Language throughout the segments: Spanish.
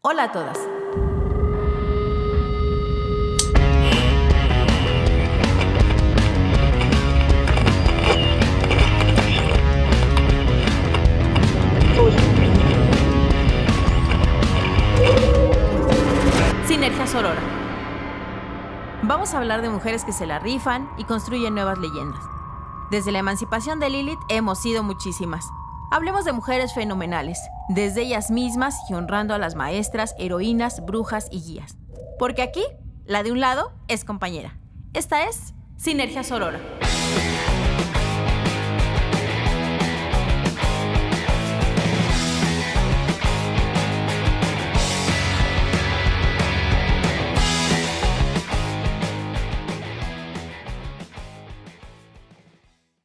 Hola a todas. Sinergia Sorora. Vamos a hablar de mujeres que se la rifan y construyen nuevas leyendas. Desde la emancipación de Lilith hemos sido muchísimas. Hablemos de mujeres fenomenales, desde ellas mismas y honrando a las maestras, heroínas, brujas y guías. Porque aquí, la de un lado es compañera. Esta es Sinergia Sorora.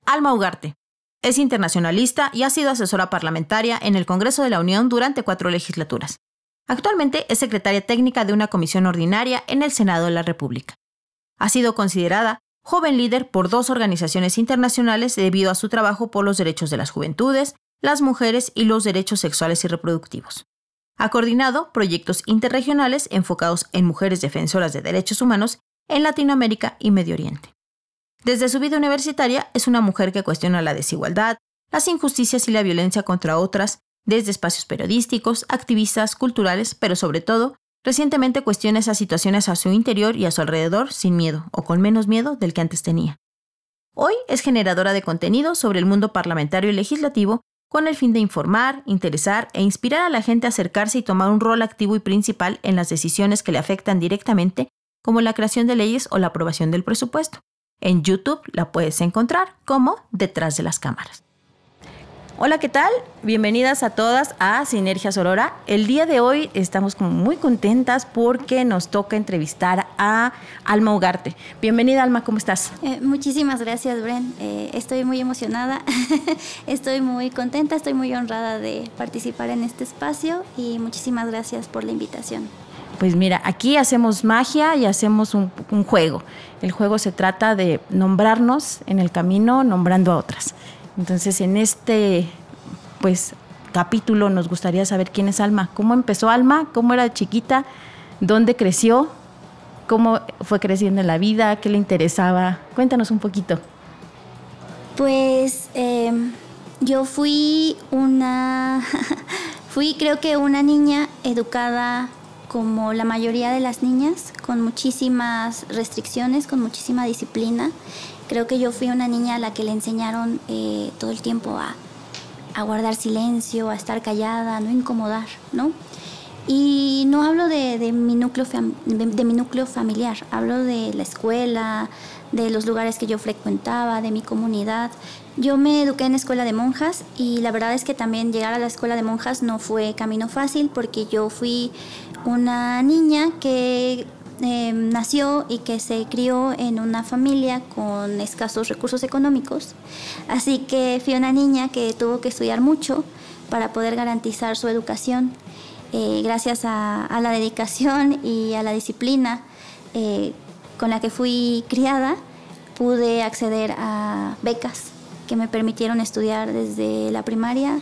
Alma Ugarte. Es internacionalista y ha sido asesora parlamentaria en el Congreso de la Unión durante cuatro legislaturas. Actualmente es secretaria técnica de una comisión ordinaria en el Senado de la República. Ha sido considerada joven líder por dos organizaciones internacionales debido a su trabajo por los derechos de las juventudes, las mujeres y los derechos sexuales y reproductivos. Ha coordinado proyectos interregionales enfocados en mujeres defensoras de derechos humanos en Latinoamérica y Medio Oriente. Desde su vida universitaria es una mujer que cuestiona la desigualdad, las injusticias y la violencia contra otras, desde espacios periodísticos, activistas, culturales, pero sobre todo, recientemente cuestiona esas situaciones a su interior y a su alrededor sin miedo, o con menos miedo del que antes tenía. Hoy es generadora de contenido sobre el mundo parlamentario y legislativo con el fin de informar, interesar e inspirar a la gente a acercarse y tomar un rol activo y principal en las decisiones que le afectan directamente, como la creación de leyes o la aprobación del presupuesto. En YouTube la puedes encontrar como Detrás de las Cámaras. Hola, ¿qué tal? Bienvenidas a todas a Sinergia Sorora. El día de hoy estamos muy contentas porque nos toca entrevistar a Alma Ugarte. Bienvenida, Alma, ¿cómo estás? Eh, muchísimas gracias, Bren. Eh, estoy muy emocionada, estoy muy contenta, estoy muy honrada de participar en este espacio y muchísimas gracias por la invitación. Pues mira, aquí hacemos magia y hacemos un, juego. El juego se trata de nombrarnos en el camino nombrando a otras. Entonces, en este pues capítulo nos gustaría saber quién es Alma, cómo empezó Alma, cómo era chiquita, dónde creció, cómo fue creciendo en la vida, qué le interesaba. Cuéntanos un poquito. Pues em, yo fui una, fui creo que una niña educada como la mayoría de las niñas, con muchísimas restricciones, con muchísima disciplina. Creo que yo fui una niña a la que le enseñaron eh, todo el tiempo a, guardar silencio, a estar callada, a no incomodar, ¿no? Y no hablo de, mi núcleo de, mi núcleo familiar, hablo de la escuela, de los lugares que yo frecuentaba, de mi comunidad. Yo me eduqué en escuela de monjas y la verdad es que también llegar a la escuela de monjas no fue camino fácil porque yo fui una niña que em, nació y que se crió en una familia con escasos recursos económicos. Así que fui una niña que tuvo que estudiar mucho para poder garantizar su educación. Eh, gracias a, la dedicación y a la disciplina eh, con la que fui criada, pude acceder a becas que me permitieron estudiar desde la primaria,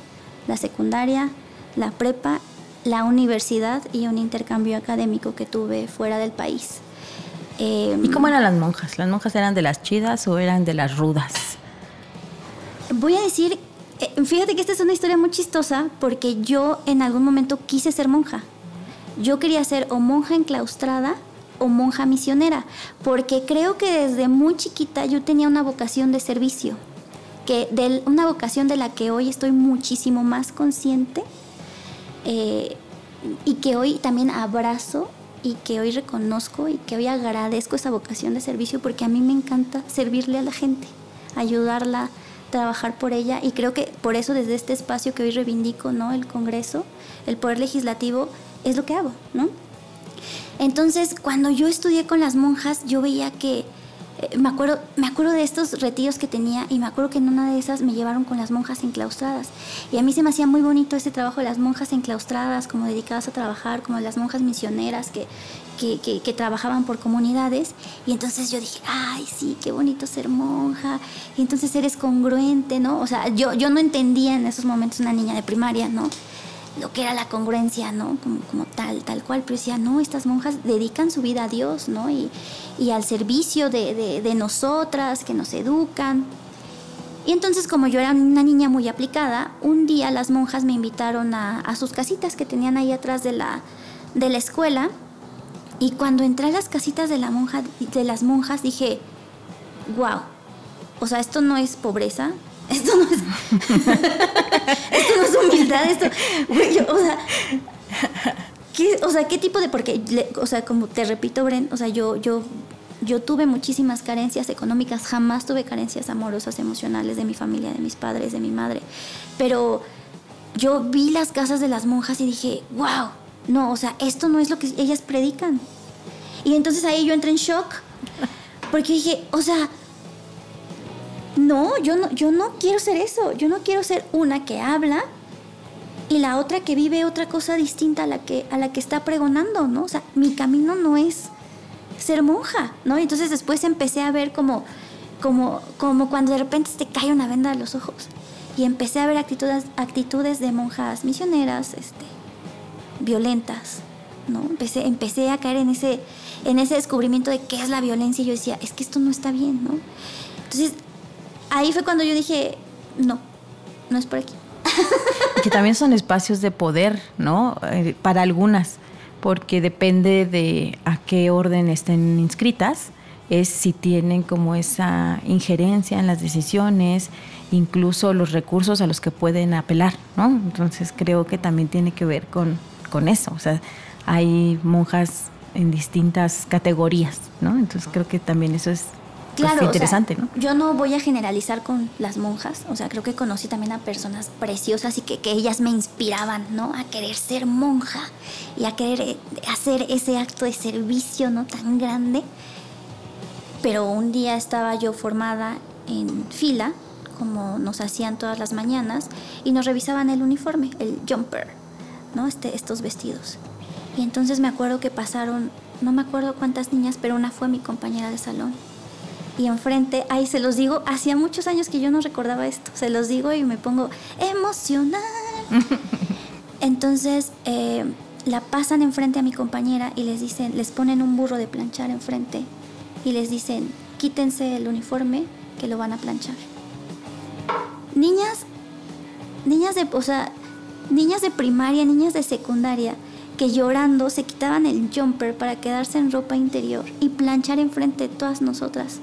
la secundaria, la prepa la universidad y un intercambio académico que tuve fuera del país. ¿Y cómo eran las monjas? ¿Las monjas eran de las chidas o eran de las rudas? Voy a decir, eh, fíjate que esta es una historia muy chistosa porque yo en algún momento quise ser monja. Yo quería ser o monja enclaustrada o monja misionera, porque creo que desde muy chiquita yo tenía una vocación de servicio, de una vocación de la que hoy estoy muchísimo más consciente eh, y que hoy también abrazo y que hoy reconozco y que hoy agradezco esa vocación de servicio porque a mí me encanta servirle a la gente, ayudarla, trabajar por ella y creo que por eso desde este espacio que hoy reivindico, ¿no? El Congreso, el poder legislativo es lo que hago, ¿no? Entonces, cuando yo estudié con las monjas, yo veía que me acuerdo, me acuerdo de estos retiros que tenía y me acuerdo que en una de esas me llevaron con las monjas enclaustradas. Y a mí se me hacía muy bonito ese trabajo de las monjas enclaustradas, como dedicadas a trabajar, como las monjas misioneras que, que, trabajaban por comunidades. Y entonces yo dije, ay, sí, qué bonito ser monja. Y entonces eres congruente, ¿no? O sea, yo, yo no entendía en esos momentos una niña de primaria, ¿no? Lo que era la congruencia, ¿no? Como, como tal, tal cual. Pero decía, no, estas monjas dedican su vida a Dios, ¿no? Y, y al servicio de, de, de, nosotras, que nos educan. Y entonces, como yo era una niña muy aplicada, un día las monjas me invitaron a, a sus casitas que tenían ahí atrás de la, de la escuela. Y cuando entré a las casitas de, la monja, de las monjas, dije, wow, o sea, esto no es pobreza, esto no es, esto no es humildad, esto, o sea, ¿qué, o sea, ¿qué tipo de, porque, o sea, como te repito, Bren, o sea, yo, yo, yo tuve muchísimas carencias económicas, jamás tuve carencias amorosas, emocionales de mi familia, de mis padres, de mi madre, pero yo vi las casas de las monjas y dije, wow, no, o sea, esto no es lo que ellas predican. Y entonces ahí yo entré en shock, porque dije, o sea, no, yo no, yo no quiero ser eso. Yo no quiero ser una que habla y la otra que vive otra cosa distinta a la que, a la que está pregonando, ¿no? O sea, mi camino no es ser monja, ¿no? Y entonces después empecé a ver como, como, como cuando de repente te cae una venda de los ojos. Y empecé a ver actitudes, actitudes de monjas misioneras, este, violentas, ¿no? Empecé, empecé a caer en ese, en ese descubrimiento de qué es la violencia y yo decía, es que esto no está bien, ¿no? Entonces ahí fue cuando yo dije, no, no es por aquí. que también son espacios de poder, ¿no? Eh, para algunas, porque depende de a qué orden estén inscritas, es si tienen como esa injerencia en las decisiones, incluso los recursos a los que pueden apelar, ¿no? Entonces creo que también tiene que ver con, con eso, o sea, hay monjas en distintas categorías, ¿no? Entonces creo que también eso es pues, claro, interesante, ¿no? Yo no voy a generalizar con las monjas, o sea, creo que conocí también a personas preciosas y que, que ellas me inspiraban, ¿no? A querer ser monja y a querer eh, hacer ese acto de servicio, ¿no? Tan grande. Pero un día estaba yo formada en fila, como nos hacían todas las mañanas, y nos revisaban el uniforme, el jumper, ¿no? Este, estos vestidos. Y entonces me acuerdo que pasaron, no me acuerdo cuántas niñas, pero una fue mi compañera de salón y enfrente, ahí se los digo, hacía muchos años que yo no recordaba esto, se los digo y me pongo emocional. Entonces eh, la pasan enfrente a mi compañera y les dicen, les ponen un burro de planchar enfrente y les dicen, quítense el uniforme que lo van a planchar. Niñas, niñas de, o sea, niñas de primaria, niñas de secundaria, que llorando se quitaban el jumper para quedarse en ropa interior y planchar enfrente de todas nosotras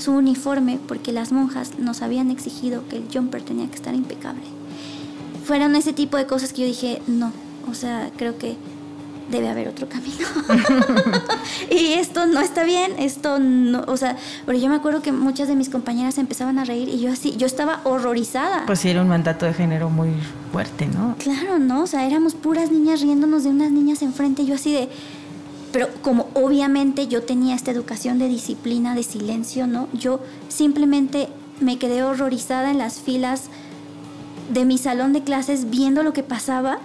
su uniforme porque las monjas nos habían exigido que el jumper tenía que estar impecable. Fueron ese tipo de cosas que yo dije, no, o sea, creo que debe haber otro camino. y esto no está bien, esto no, o sea, pero yo me acuerdo que muchas de mis compañeras empezaban a reír y yo así, yo estaba horrorizada. Pues sí, era un mandato de género muy fuerte, ¿no? Claro, ¿no? O sea, éramos puras niñas riéndonos de unas niñas enfrente, yo así de, pero como obviamente yo tenía esta educación de disciplina, de silencio, ¿no? Yo simplemente me quedé horrorizada en las filas de mi salón de clases viendo lo que pasaba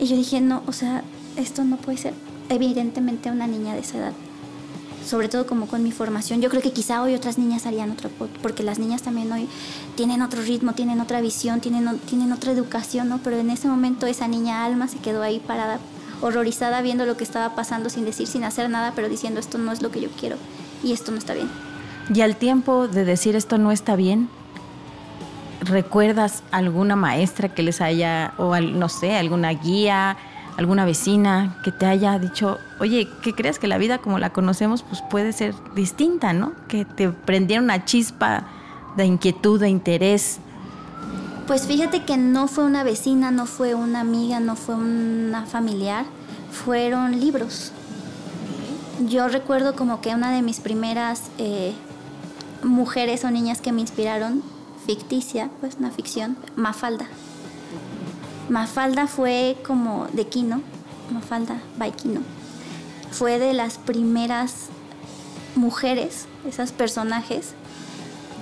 y yo dije, no, o sea, esto no puede ser evidentemente una niña de esa edad. Sobre todo como con mi formación. Yo creo que quizá hoy otras niñas harían otro, porque las niñas también hoy tienen otro ritmo, tienen otra visión, tienen, tienen otra educación, ¿no? Pero en ese momento esa niña alma se quedó ahí parada horrorizada viendo lo que estaba pasando sin decir, sin hacer nada, pero diciendo esto no es lo que yo quiero y esto no está bien. Y al tiempo de decir esto no está bien, ¿recuerdas alguna maestra que les haya, o no sé, alguna guía, alguna vecina que te haya dicho, oye, ¿qué crees que la vida como la conocemos pues puede ser distinta, ¿no? Que te prendiera una chispa de inquietud, de interés pues fíjate que no fue una vecina, no fue una amiga, no fue una familiar, fueron libros. Yo recuerdo como que una de mis primeras eh, mujeres o niñas que me inspiraron, ficticia, pues una ficción, Mafalda. Mafalda fue como de Kino, Mafalda by Kino. Fue de las primeras mujeres, esas personajes,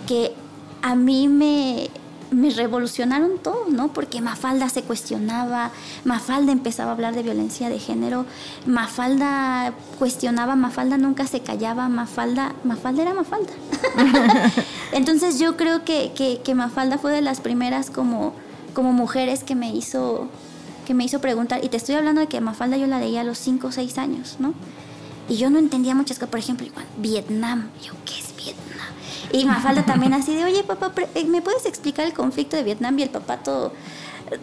que a mí me, me revolucionaron todo, ¿no? Porque Mafalda se cuestionaba, Mafalda empezaba a hablar de violencia de género, Mafalda cuestionaba, Mafalda nunca se callaba, Mafalda, Mafalda era Mafalda. Entonces yo creo que, que, Mafalda fue de las primeras como, como mujeres que me hizo que me hizo preguntar, y te estoy hablando de que Mafalda yo la leía a los 5 o 6 años, ¿no? Y yo no entendía muchas cosas, por ejemplo, Vietnam, yo, ¿qué es Vietnam? Y Mafalda también así de, oye, papá, eh, ¿me puedes explicar el conflicto de Vietnam? Y el papá todo eh,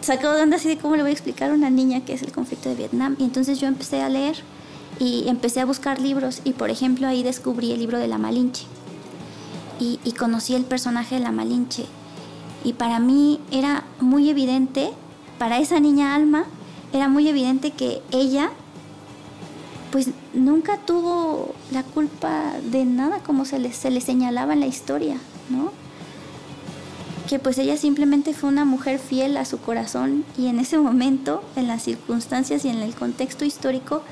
sacó de onda así de cómo le voy a explicar a una niña qué es el conflicto de Vietnam. Y entonces yo empecé a leer y empecé a buscar libros y, por ejemplo, ahí descubrí el libro de la Malinche. Y conocí el personaje de la Malinche. Y para mí era muy evidente, para esa niña Alma, era muy evidente que ella pues nunca tuvo la culpa de nada como se le, se le señalaba en la historia, ¿no? Que pues ella simplemente fue una mujer fiel a su corazón y en ese momento, en las circunstancias y en el contexto histórico,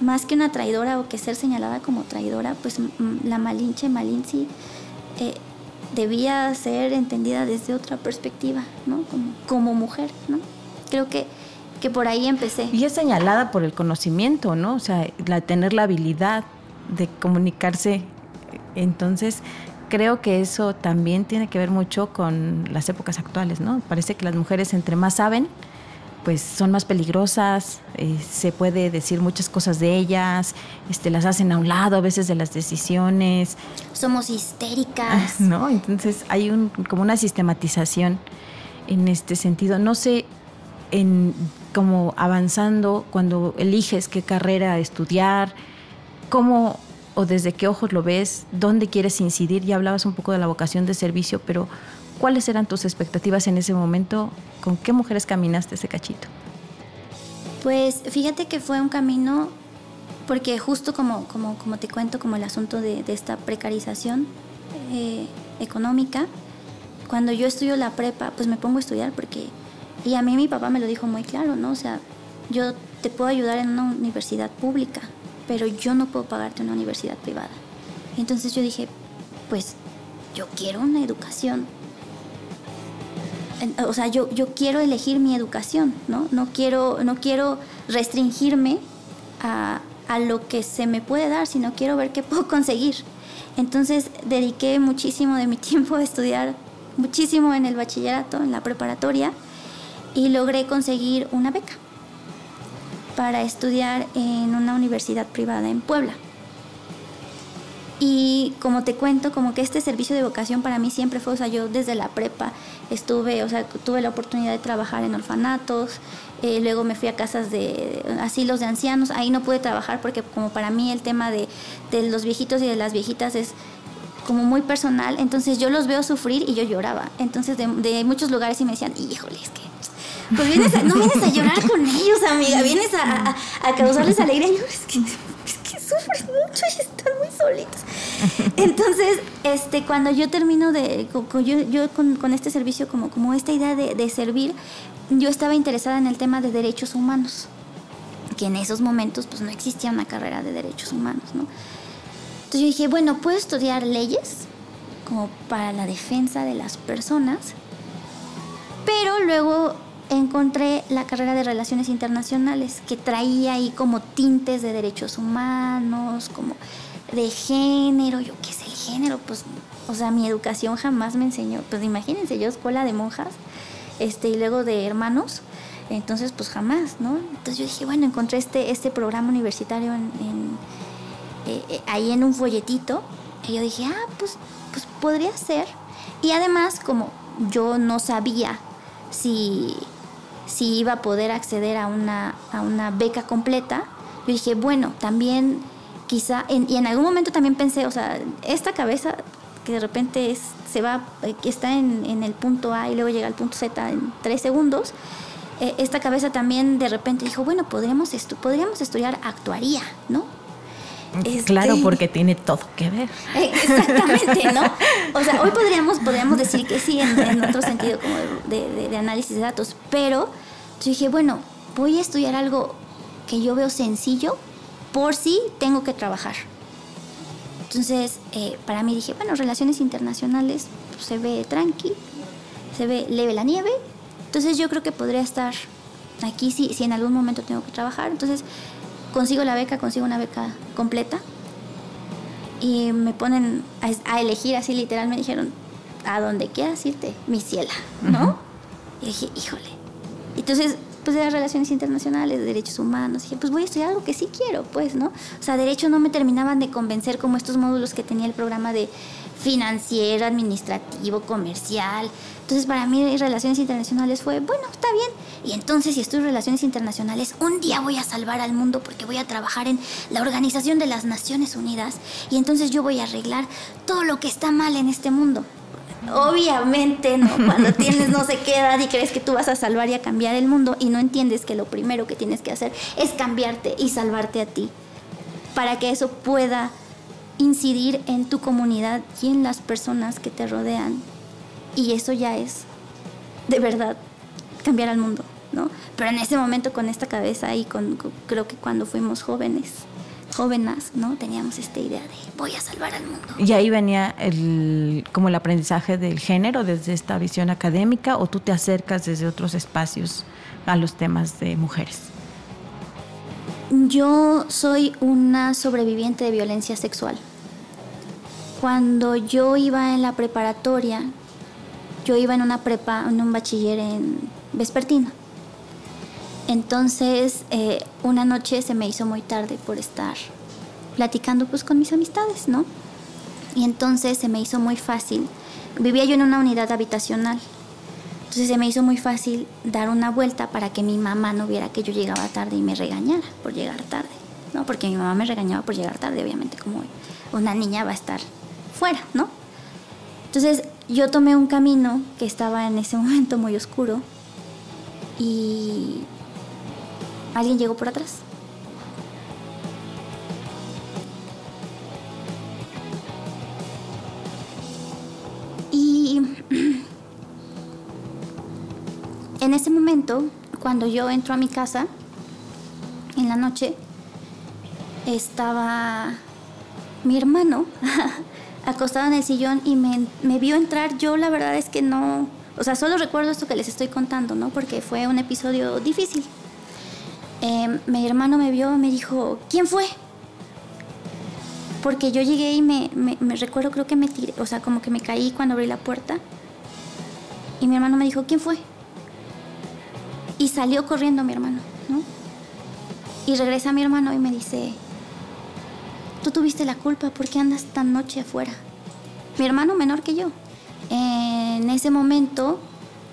más que una traidora o que ser señalada como traidora, pues la Malinche Malinci eh, debía ser entendida desde otra perspectiva, ¿no? Como, como mujer, ¿no? Creo que que por ahí empecé. Y es señalada por el conocimiento, ¿no? O sea, la, tener la habilidad de comunicarse. Entonces, creo que eso también tiene que ver mucho con las épocas actuales, ¿no? Parece que las mujeres entre más saben, pues son más peligrosas, eh, se puede decir muchas cosas de ellas, este, las hacen a un lado a veces de las decisiones. Somos histéricas. ¿No? Entonces hay un, como una sistematización en este sentido. No sé, en como avanzando cuando eliges qué carrera estudiar, cómo o desde qué ojos lo ves, dónde quieres incidir. Ya hablabas un poco de la vocación de servicio, pero ¿cuáles eran tus expectativas en ese momento? ¿Con qué mujeres caminaste ese cachito? Pues fíjate que fue un camino, porque justo como, como, como te cuento, como el asunto de, esta precarización eh, económica, cuando yo estudio la prepa, pues me pongo a estudiar porque y a mí mi papá me lo dijo muy claro, ¿no? O sea, yo te puedo ayudar en una universidad pública, pero yo no puedo pagarte una universidad privada. Entonces yo dije, pues yo quiero una educación. O sea, yo, yo quiero elegir mi educación, ¿no? No quiero, no quiero restringirme a, a lo que se me puede dar, sino quiero ver qué puedo conseguir. Entonces dediqué muchísimo de mi tiempo a estudiar, muchísimo en el bachillerato, en la preparatoria, y logré conseguir una beca para estudiar en una universidad privada en Puebla. Y como te cuento, como que este servicio de vocación para mí siempre fue, o sea, yo desde la prepa estuve, o sea, tuve la oportunidad de trabajar en orfanatos, eh, luego me fui a casas de asilos de ancianos, ahí no pude trabajar porque como para mí el tema de, de los viejitos y de las viejitas es como muy personal, entonces yo los veo sufrir y yo lloraba. Entonces de, de muchos lugares y me decían, híjole, es que pues vienes a, no vienes a llorar con ellos, amiga, vienes a, causarles alegría. Yo, es que, es que sufren mucho y están muy solitos. Entonces, este, cuando yo termino de, yo, yo con, con, este servicio, como, como esta idea de, de servir, yo estaba interesada en el tema de derechos humanos, que en esos momentos pues no existía una carrera de derechos humanos, ¿no? Entonces yo dije, bueno, puedo estudiar leyes como para la defensa de las personas, pero luego encontré la carrera de Relaciones Internacionales, que traía ahí como tintes de derechos humanos, como de género, yo qué sé, el género, pues, o sea, mi educación jamás me enseñó, pues imagínense, yo escuela de monjas, este, y luego de hermanos, entonces pues jamás, ¿no? Entonces yo dije, bueno, encontré este, este programa universitario eh, eh, ahí en un folletito, y yo dije, ah, pues, pues podría ser. Y además, como yo no sabía si si iba a poder acceder a una, a una beca completa, yo dije, bueno, también quizá, y en algún momento también pensé, o sea, esta cabeza que de repente es, se va, eh, que está en, en, el punto A y luego llega al punto Z en tres segundos, eh, esta cabeza también de repente dijo, bueno, podríamos, estu podríamos estudiar actuaría, ¿no? Claro, este, porque tiene todo que ver. Exactamente, ¿no? O sea, hoy podríamos, podríamos decir que sí en, otro sentido como de, de, análisis de datos, pero yo dije, bueno, voy a estudiar algo que yo veo sencillo por si tengo que trabajar. Entonces, eh, para mí dije, bueno, relaciones internacionales pues, se ve tranqui, se ve leve la nieve, entonces yo creo que podría estar aquí si, si en algún momento tengo que trabajar. Entonces, consigo la beca, consigo una beca completa y me ponen a, elegir así literal, me dijeron, a donde quieras irte, mi ciela, ¿no? Y dije, híjole. Entonces, pues era relaciones internacionales, derechos humanos. Dije, pues voy a estudiar algo que sí quiero, pues, ¿no? O sea, derecho no me terminaban de convencer como estos módulos que tenía el programa de financiero, administrativo, comercial. Entonces para mí relaciones internacionales fue, bueno, está bien. Y entonces si estudio relaciones internacionales, un día voy a salvar al mundo porque voy a trabajar en la Organización de las Naciones Unidas y entonces yo voy a arreglar todo lo que está mal en este mundo. Obviamente, ¿no? Cuando tienes no sé qué edad y crees que tú vas a salvar y a cambiar el mundo y no entiendes que lo primero que tienes que hacer es cambiarte y salvarte a ti para que eso pueda incidir en tu comunidad y en las personas que te rodean. Y eso ya es, de verdad, cambiar al mundo, ¿no? Pero en ese momento con esta cabeza y con, creo que cuando fuimos jóvenes, jóvenes, ¿no? Teníamos esta idea de voy a salvar al mundo. Y ahí venía el, como el aprendizaje del género desde esta visión académica o tú te acercas desde otros espacios a los temas de mujeres. Yo soy una sobreviviente de violencia sexual. Cuando yo iba en la preparatoria, yo iba en una prepa, en un bachiller en vespertino. Entonces, eh, una noche se me hizo muy tarde por estar platicando pues con mis amistades, ¿no? Y entonces se me hizo muy fácil. Vivía yo en una unidad habitacional. Entonces se me hizo muy fácil dar una vuelta para que mi mamá no viera que yo llegaba tarde y me regañara por llegar tarde, ¿no? Porque mi mamá me regañaba por llegar tarde, obviamente, como una niña va a estar fuera, ¿no? Entonces yo tomé un camino que estaba en ese momento muy oscuro y alguien llegó por atrás. Y en ese momento, cuando yo entro a mi casa, en la noche, estaba mi hermano acostado en el sillón y me, vio entrar. Yo la verdad es que no, o sea, solo recuerdo esto que les estoy contando, ¿no? Porque fue un episodio difícil. Em, mi hermano me vio y me dijo, ¿quién fue? Porque yo llegué y me, me, recuerdo, creo que me tiré, o sea, como que me caí cuando abrí la puerta. Y mi hermano me dijo, ¿quién fue? Y salió corriendo mi hermano, ¿no? Y regresa mi hermano y me dice, tú tuviste la culpa, ¿por qué andas tan noche afuera? Mi hermano menor que yo. En ese momento,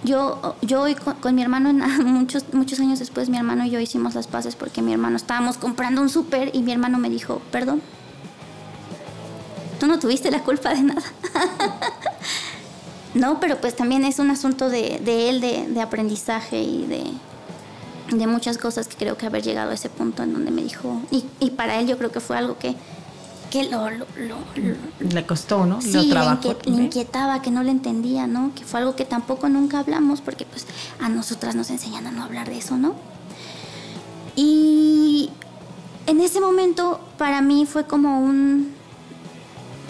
yo, yo con, mi hermano, muchos, muchos años después, mi hermano y yo hicimos las paces porque mi hermano estábamos comprando un súper y mi hermano me dijo, perdón, tú no tuviste la culpa de nada. no, pero pues también es un asunto de, él, de, aprendizaje y de, de muchas cosas que creo que haber llegado a ese punto en donde me dijo, y, y para él yo creo que fue algo que que lo, le costó, ¿no? Sí, le, inquietaba, que no le entendía, ¿no? Que fue algo que tampoco nunca hablamos porque pues a nosotras nos enseñan a no hablar de eso, ¿no? Y en ese momento para mí fue como un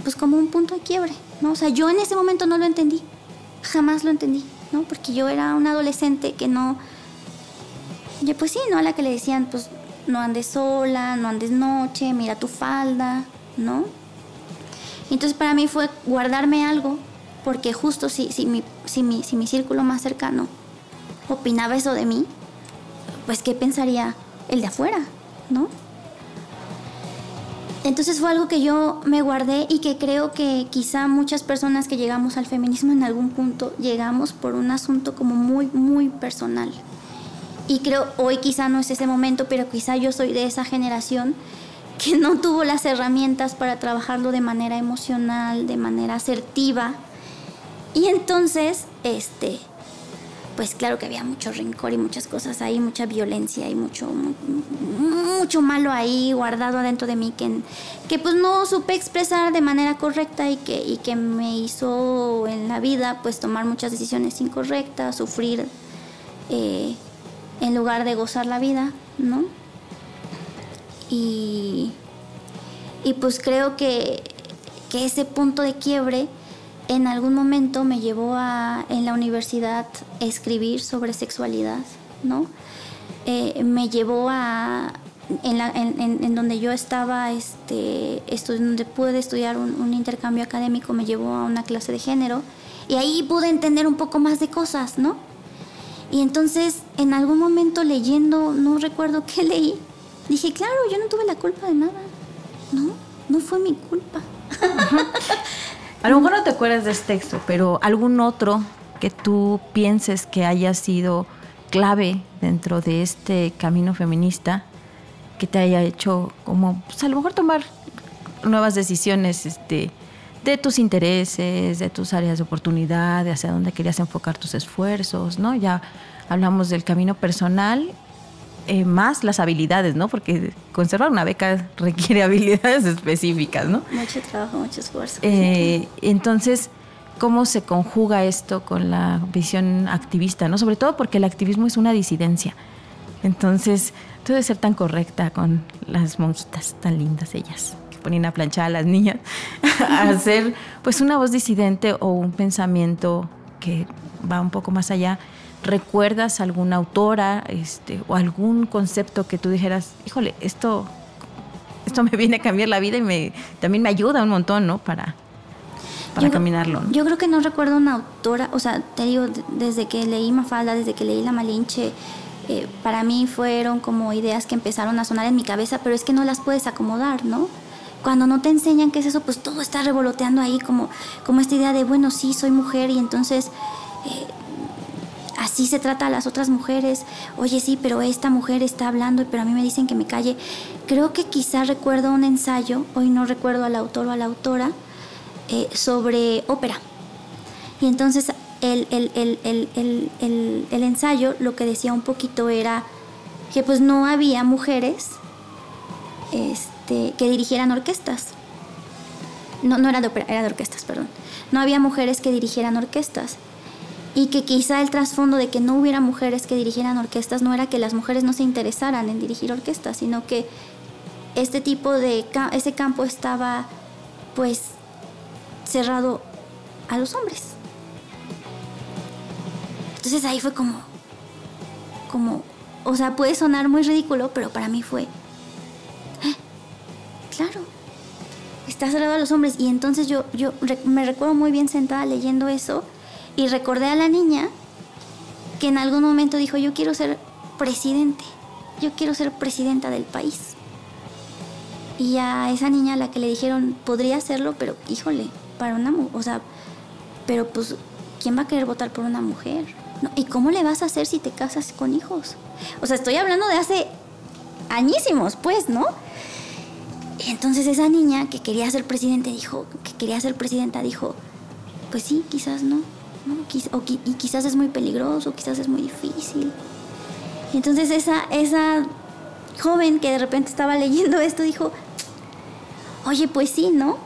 pues como un punto de quiebre, ¿no? O sea, yo en ese momento no lo entendí. Jamás lo entendí, ¿no? Porque yo era una adolescente que no yo pues sí, ¿no? A la que le decían, pues no andes sola, no andes noche, mira tu falda, ¿no? Entonces para mí fue guardarme algo, porque justo si, si, mi, si, mi, si mi círculo más cercano opinaba eso de mí, pues ¿qué pensaría el de afuera, ¿no? Entonces fue algo que yo me guardé y que creo que quizá muchas personas que llegamos al feminismo en algún punto llegamos por un asunto como muy, muy personal. Y creo hoy quizá no es ese momento, pero quizá yo soy de esa generación que no tuvo las herramientas para trabajarlo de manera emocional, de manera asertiva. Y entonces, este, pues claro que había mucho rencor y muchas cosas ahí, mucha violencia y mucho, mucho malo ahí guardado adentro de mí que, que pues no supe expresar de manera correcta y que, y que me hizo en la vida pues tomar muchas decisiones incorrectas, sufrir eh, en lugar de gozar la vida, ¿no? Y, pues creo que, ese punto de quiebre en algún momento me llevó a en la universidad escribir sobre sexualidad, ¿no? Eh, me llevó a en, donde yo estaba, este, donde pude estudiar un, un, intercambio académico, me llevó a una clase de género y ahí pude entender un poco más de cosas, ¿no? Y entonces en algún momento leyendo, no recuerdo qué leí, dije, claro, yo no tuve la culpa de nada. No, no fue mi culpa. A lo mejor no te acuerdas de este texto, pero algún otro que tú pienses que haya sido clave dentro de este camino feminista que te haya hecho como, pues a lo mejor tomar nuevas decisiones este, de tus intereses, de tus áreas de oportunidad, de hacia dónde querías enfocar tus esfuerzos, ¿no? Ya hablamos del camino personal, eh, más las habilidades, ¿no? Porque conservar una beca requiere habilidades específicas, ¿no? Mucho trabajo, mucho esfuerzo. Eh, entonces, ¿cómo se conjuga esto con la visión activista, ¿no? Sobre todo porque el activismo es una disidencia. Entonces, tú debes ser tan correcta con las monjitas tan lindas ellas que ponen a planchar a las niñas, a hacer pues una voz disidente o un pensamiento que va un poco más allá. ¿Recuerdas alguna autora este, o algún concepto que tú dijeras, híjole, esto, esto me viene a cambiar la vida y me, también me ayuda un montón, ¿no? Para, para caminarlo. Yo creo que no recuerdo una autora, o sea, te digo, desde que leí Mafalda, desde que leí La Malinche, eh, para mí fueron como ideas que empezaron a sonar en mi cabeza, pero es que no las puedes acomodar, ¿no? Cuando no te enseñan qué es eso, pues todo está revoloteando ahí como, como esta idea de, bueno, sí, soy mujer y entonces eh, así se trata a las otras mujeres. Oye, sí, pero esta mujer está hablando, pero a mí me dicen que me calle. Creo que quizá recuerdo un ensayo, hoy no recuerdo al autor o a la autora, eh, sobre ópera. Y entonces el, el, ensayo lo que decía un poquito era que pues no había mujeres este, que dirigieran orquestas. No, no era de ópera, era de orquestas, perdón. No había mujeres que dirigieran orquestas. Y que quizá el trasfondo de que no hubiera mujeres que dirigieran orquestas no era que las mujeres no se interesaran en dirigir orquestas, sino que este tipo de, ese campo estaba pues cerrado a los hombres. Entonces ahí fue como, como, o sea, puede sonar muy ridículo, pero para mí fue, ¡Ah! claro, está cerrado a los hombres. Y entonces yo, yo me recuerdo muy bien sentada leyendo eso y recordé a la niña que en algún momento dijo, yo quiero ser presidente, yo quiero ser presidenta del país. Y a esa niña a la que le dijeron, podría hacerlo, pero híjole, para una mujer, o sea, pero pues, ¿quién va a querer votar por una mujer? ¿Y cómo le vas a hacer si te casas con hijos? O sea, estoy hablando de hace añísimos, pues, ¿no? entonces esa niña que quería ser presidente dijo, que quería ser presidenta dijo, pues sí, quizás no, y quizás es muy peligroso, quizás es muy difícil. Y entonces esa, esa joven que de repente estaba leyendo esto dijo, oye, pues sí, ¿no?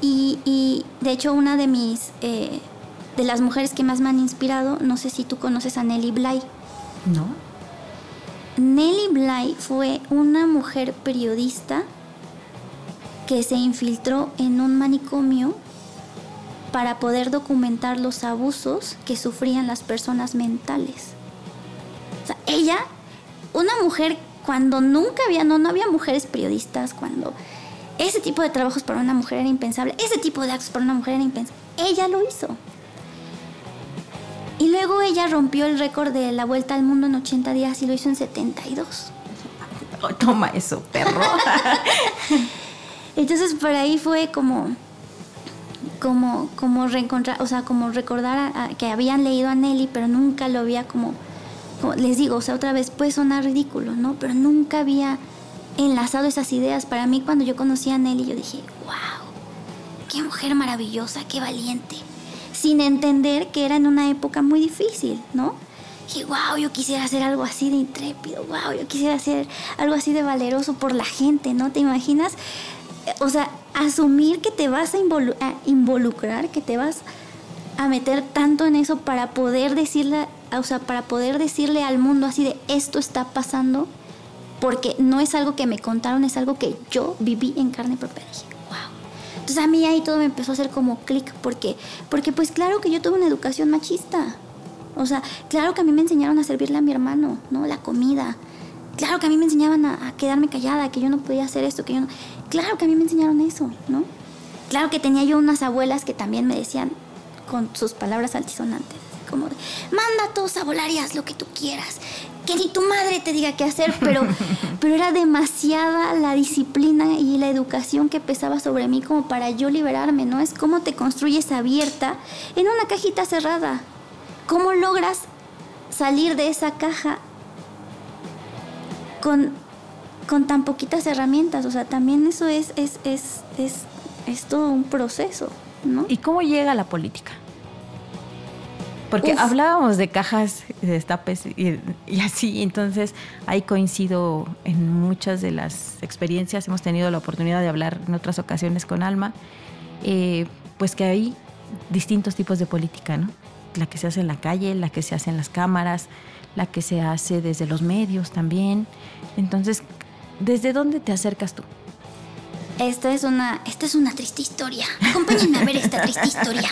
Y, de hecho una de mis, eh, de las mujeres que más me han inspirado, no sé si tú conoces a Nelly Bly. No. Nelly Bly fue una mujer periodista que se infiltró en un manicomio para poder documentar los abusos que sufrían las personas mentales. O sea, ella, una mujer cuando nunca había, no, no había mujeres periodistas, cuando ese tipo de trabajos para una mujer era impensable. Ese tipo de actos para una mujer era impensable. Ella lo hizo. Y luego ella rompió el récord de la vuelta al mundo en 80 días y lo hizo en 72. toma eso, perro. Entonces por ahí fue como como como reencontrar, o sea, como recordar que habían leído a Nelly, pero nunca lo había como, como les digo, o sea, otra vez puede sonar ridículo, ¿no? Pero nunca había enlazado esas ideas. Para mí cuando yo conocí a Nelly yo dije, wow, qué mujer maravillosa, qué valiente. Sin entender que era en una época muy difícil, ¿no? Dije, wow, yo quisiera hacer algo así de intrépido, wow, yo quisiera hacer algo así de valeroso por la gente, ¿no? ¿Te imaginas? O sea, asumir que te vas a, involucrar, que te vas a meter tanto en eso para poder decirle, o sea, para poder decirle al mundo así de esto está pasando porque no es algo que me contaron, es algo que yo viví en carne propia. Wow. Entonces a mí ahí todo me empezó a hacer como clic, porque, porque pues claro que yo tuve una educación machista. O sea, claro que a mí me enseñaron a servirle a mi hermano, ¿no? La comida. Claro que a mí me enseñaban a, quedarme callada, que yo no podía hacer esto, que yo no... Claro que a mí me enseñaron eso, ¿no? Claro que tenía yo unas abuelas que también me decían con sus palabras altisonantes. como de, manda a todos a volar y haz lo que tú quieras. Que ni tu madre te diga qué hacer, pero, pero era demasiada la disciplina y la educación que pesaba sobre mí como para yo liberarme, ¿no? Es cómo te construyes abierta en una cajita cerrada. ¿Cómo logras salir de esa caja con, con tan poquitas herramientas? O sea, también eso es, es, es, es, es todo un proceso, ¿no? ¿Y cómo llega la política? Porque hablábamos de cajas, de destapes y, y, así, entonces ahí coincido en muchas de las experiencias. Hemos tenido la oportunidad de hablar en otras ocasiones con Alma, eh, pues que hay distintos tipos de política, ¿no? La que se hace en la calle, la que se hace en las cámaras, la que se hace desde los medios también. Entonces, ¿desde dónde te acercas tú? Esta es una, esta es una triste historia. Acompáñenme a ver esta triste historia.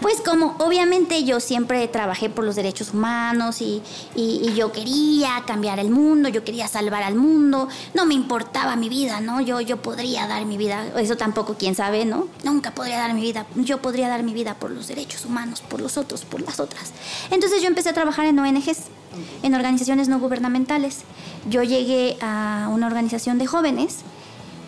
Pues como obviamente yo siempre trabajé por los derechos humanos y, y, yo quería cambiar el mundo, yo quería salvar al mundo, no me importaba mi vida, ¿no? Yo, yo podría dar mi vida, eso tampoco quién sabe, ¿no? Nunca podría dar mi vida, yo podría dar mi vida por los derechos humanos, por los otros, por las otras. Entonces yo empecé a trabajar en ONGs, en organizaciones no gubernamentales. Yo llegué a una organización de jóvenes